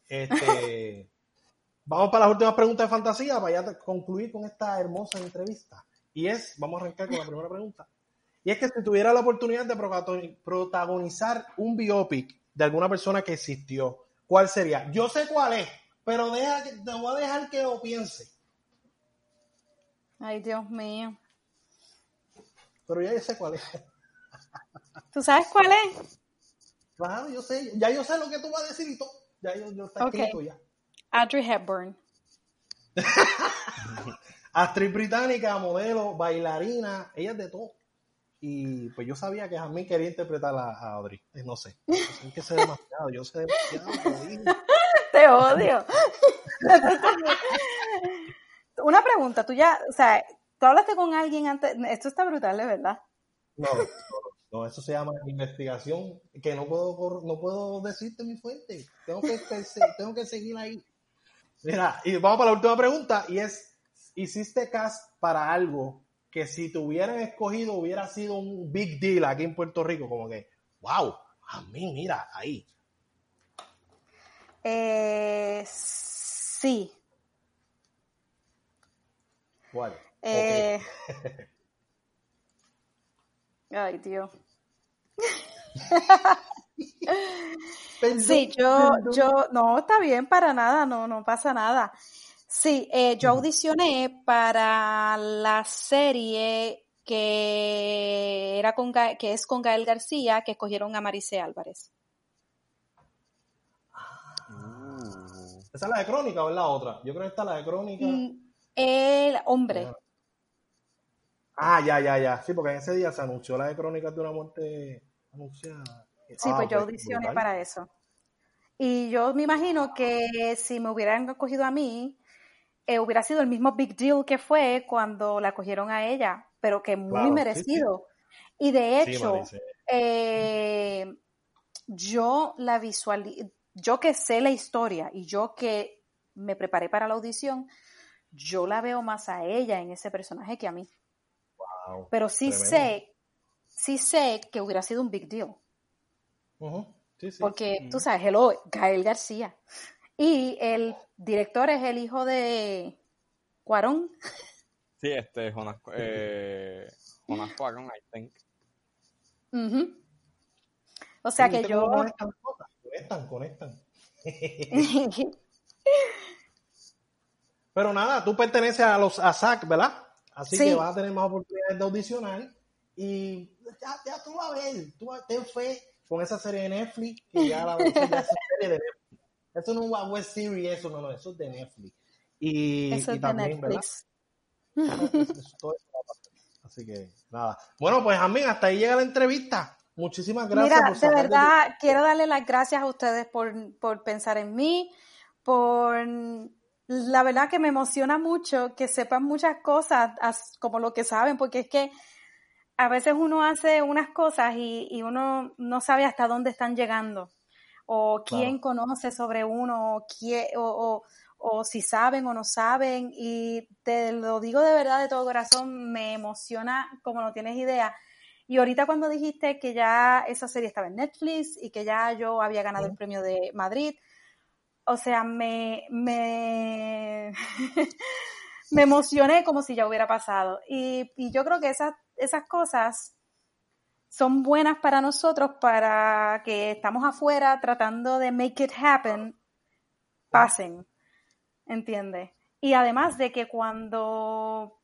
Este, (laughs) vamos para las últimas preguntas de fantasía para ya concluir con esta hermosa entrevista. Y es, vamos a arrancar con la primera pregunta. Y es que si tuviera la oportunidad de protagonizar un biopic de alguna persona que existió, ¿cuál sería? Yo sé cuál es, pero deja, te voy a dejar que lo piense. Ay, Dios mío. Pero ya yo sé cuál es. (laughs) ¿Tú sabes cuál es? Claro, yo sé. Ya yo sé lo que tú vas a decir y todo. Ya yo, yo está escrito ya. Audrey Hepburn. (laughs) Actriz británica, modelo, bailarina, ella es de todo. Y pues yo sabía que Jamie quería interpretar a, Audrey. Eh, no sé. Es que sé demasiado. Yo sé demasiado. (laughs) Te odio. Una pregunta, tú ya, o sea, tú hablaste con alguien antes, esto está brutal, ¿de verdad? No, no, eso se llama investigación, que no puedo, no puedo decirte mi fuente, tengo que, (laughs) tengo que seguir ahí. Mira, y vamos para la última pregunta, y es, ¿hiciste cast para algo que si te hubieran escogido hubiera sido un big deal aquí en Puerto Rico? Como que, wow, a mí, mira, ahí. Eh, sí, ¿Cuál? Eh... (laughs) Ay, tío. (laughs) sí, yo, yo, no, está bien, para nada, no, no pasa nada. Sí, eh, yo audicioné para la serie que era con que es con Gael García, que escogieron a Marice Álvarez. ¿Esa es la de Crónica o es la otra? Yo creo que está la de Crónica. Mm, el hombre. Ah, ya, ya, ya. Sí, porque en ese día se anunció la de crónicas de una muerte anunciada. Sí, pues yo audicioné para eso. Y yo me imagino que si me hubieran cogido a mí, eh, hubiera sido el mismo big deal que fue cuando la cogieron a ella, pero que muy merecido. Y de hecho, eh, yo la visualicé, yo que sé la historia y yo que me preparé para la audición, yo la veo más a ella en ese personaje que a mí. Pero sí sé, sí sé que hubiera sido un big deal. Porque tú sabes, hello, Gael García. Y el director es el hijo de Cuarón. Sí, este es Jonas, eh, Jonas Cuarón, I think. O sea que yo. Conectan, conectan. (laughs) (laughs) Pero nada, tú perteneces a los ASAC, ¿verdad? Así que vas a tener más oportunidades de audicionar. Y ya, ya tú vas a ver, tú ten fe con esa serie de Netflix, que ya la esa serie de Netflix. Eso no es una web series, eso no, no, eso es de Netflix. Y, eso es también, de Netflix. Así que nada. Bueno, pues a mí hasta ahí llega la entrevista. Muchísimas gracias. Mira, de verdad, quiero darle las gracias a ustedes por, por pensar en mí, por la verdad que me emociona mucho que sepan muchas cosas como lo que saben, porque es que a veces uno hace unas cosas y, uno no sabe hasta dónde están llegando, o quién conoce sobre uno, o, quién, o, o, si saben o no saben, y te lo digo de verdad, de todo corazón, me emociona como no tienes idea. Y ahorita cuando dijiste que ya esa serie estaba en Netflix y que ya yo había ganado el premio de Madrid, o sea, me, me, (laughs) me emocioné como si ya hubiera pasado. Y, y yo creo que esas, esas cosas son buenas para nosotros, para que estamos afuera tratando de make it happen, pasen, ¿entiendes? Y además de que cuando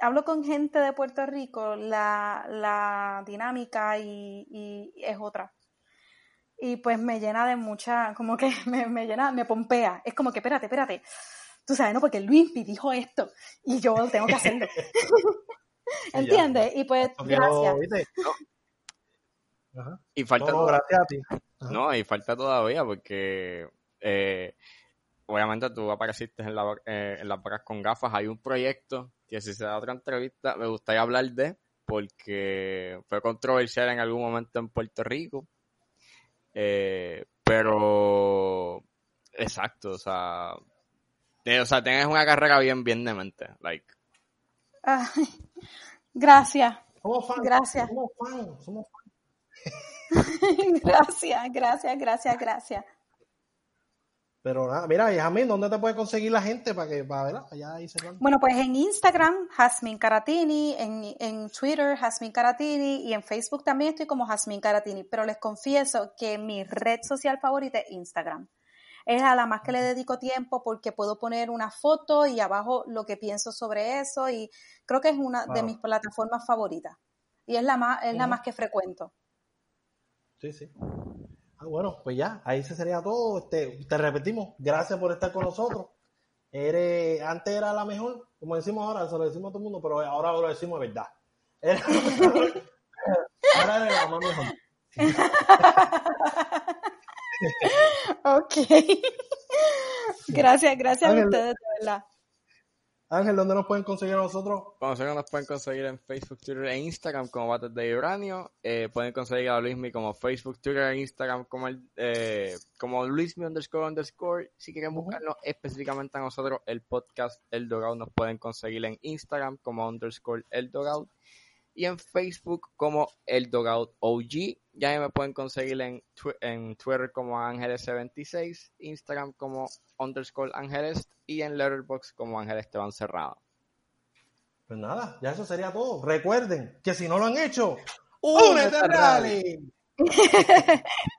hablo con gente de Puerto Rico, la, la dinámica y, y es otra y pues me llena de mucha, como que (laughs) me, me, llena, me pompea. Es como que, espérate, espérate. Tú sabes, ¿no? Porque Luis dijo esto y yo tengo que hacerlo. (laughs) (laughs) ¿Entiendes? Y pues, gracias. Ajá. Y falta No, gracias a ti. Ajá. No, y falta todavía porque eh, obviamente tú apareciste en, la, eh, en las vacas con gafas. Hay un proyecto que si se da otra entrevista me gustaría hablar de porque fue controversial en algún momento en Puerto Rico. Eh, pero exacto, o sea, eh, o sea, tienes una carrera bien, bien de mente. Like, Ay, (laughs) gracias, Somos fans. Gracias. Somos fans. Somos fans. (laughs) gracias, gracias, gracias, gracias. Pero nada, mira, Yasmin, ¿dónde te puede conseguir la gente para que, para verla? Allá ahí cerrando. Bueno, pues en Instagram, Jasmine Caratini, en, en Twitter, Jasmine Caratini, y en Facebook también estoy como Jasmine Caratini, pero les confieso que mi red social favorita es Instagram. Es a la más que le dedico tiempo porque puedo poner una foto y abajo lo que pienso sobre eso y creo que es una de mis plataformas favoritas. Y es la más, es la más que frecuento. Sí, sí. Ah, bueno, pues ya, ahí se sería todo. Este, te repetimos, gracias por estar con nosotros. Eres, antes era la mejor, como decimos ahora, se lo decimos a todo el mundo, pero ahora lo decimos de verdad. Era- ahora eres la más mejor. (laughs) Ok. gracias, gracias a ustedes, de verdad. Ángel, ¿dónde nos pueden conseguir a nosotros? Como nosotros nos pueden conseguir en Facebook, Twitter e Instagram como Bates de Uranio. Eh, pueden conseguir a Luismi como Facebook, Twitter e Instagram como, el, eh, como Luismi underscore underscore. Si quieren buscarnos específicamente a nosotros, el podcast El Dogout nos pueden conseguir en Instagram como underscore El Dogout. Y en Facebook como El Dogout OG. Ya me pueden conseguir en, en Twitter como Ángeles76, Instagram como underscore Ángeles y en Letterboxd como Ángel Esteban Cerrado. Pues nada, ya eso sería todo. Recuerden que si no lo han hecho, ¡Únete ¡únete al al rally! rally! (laughs)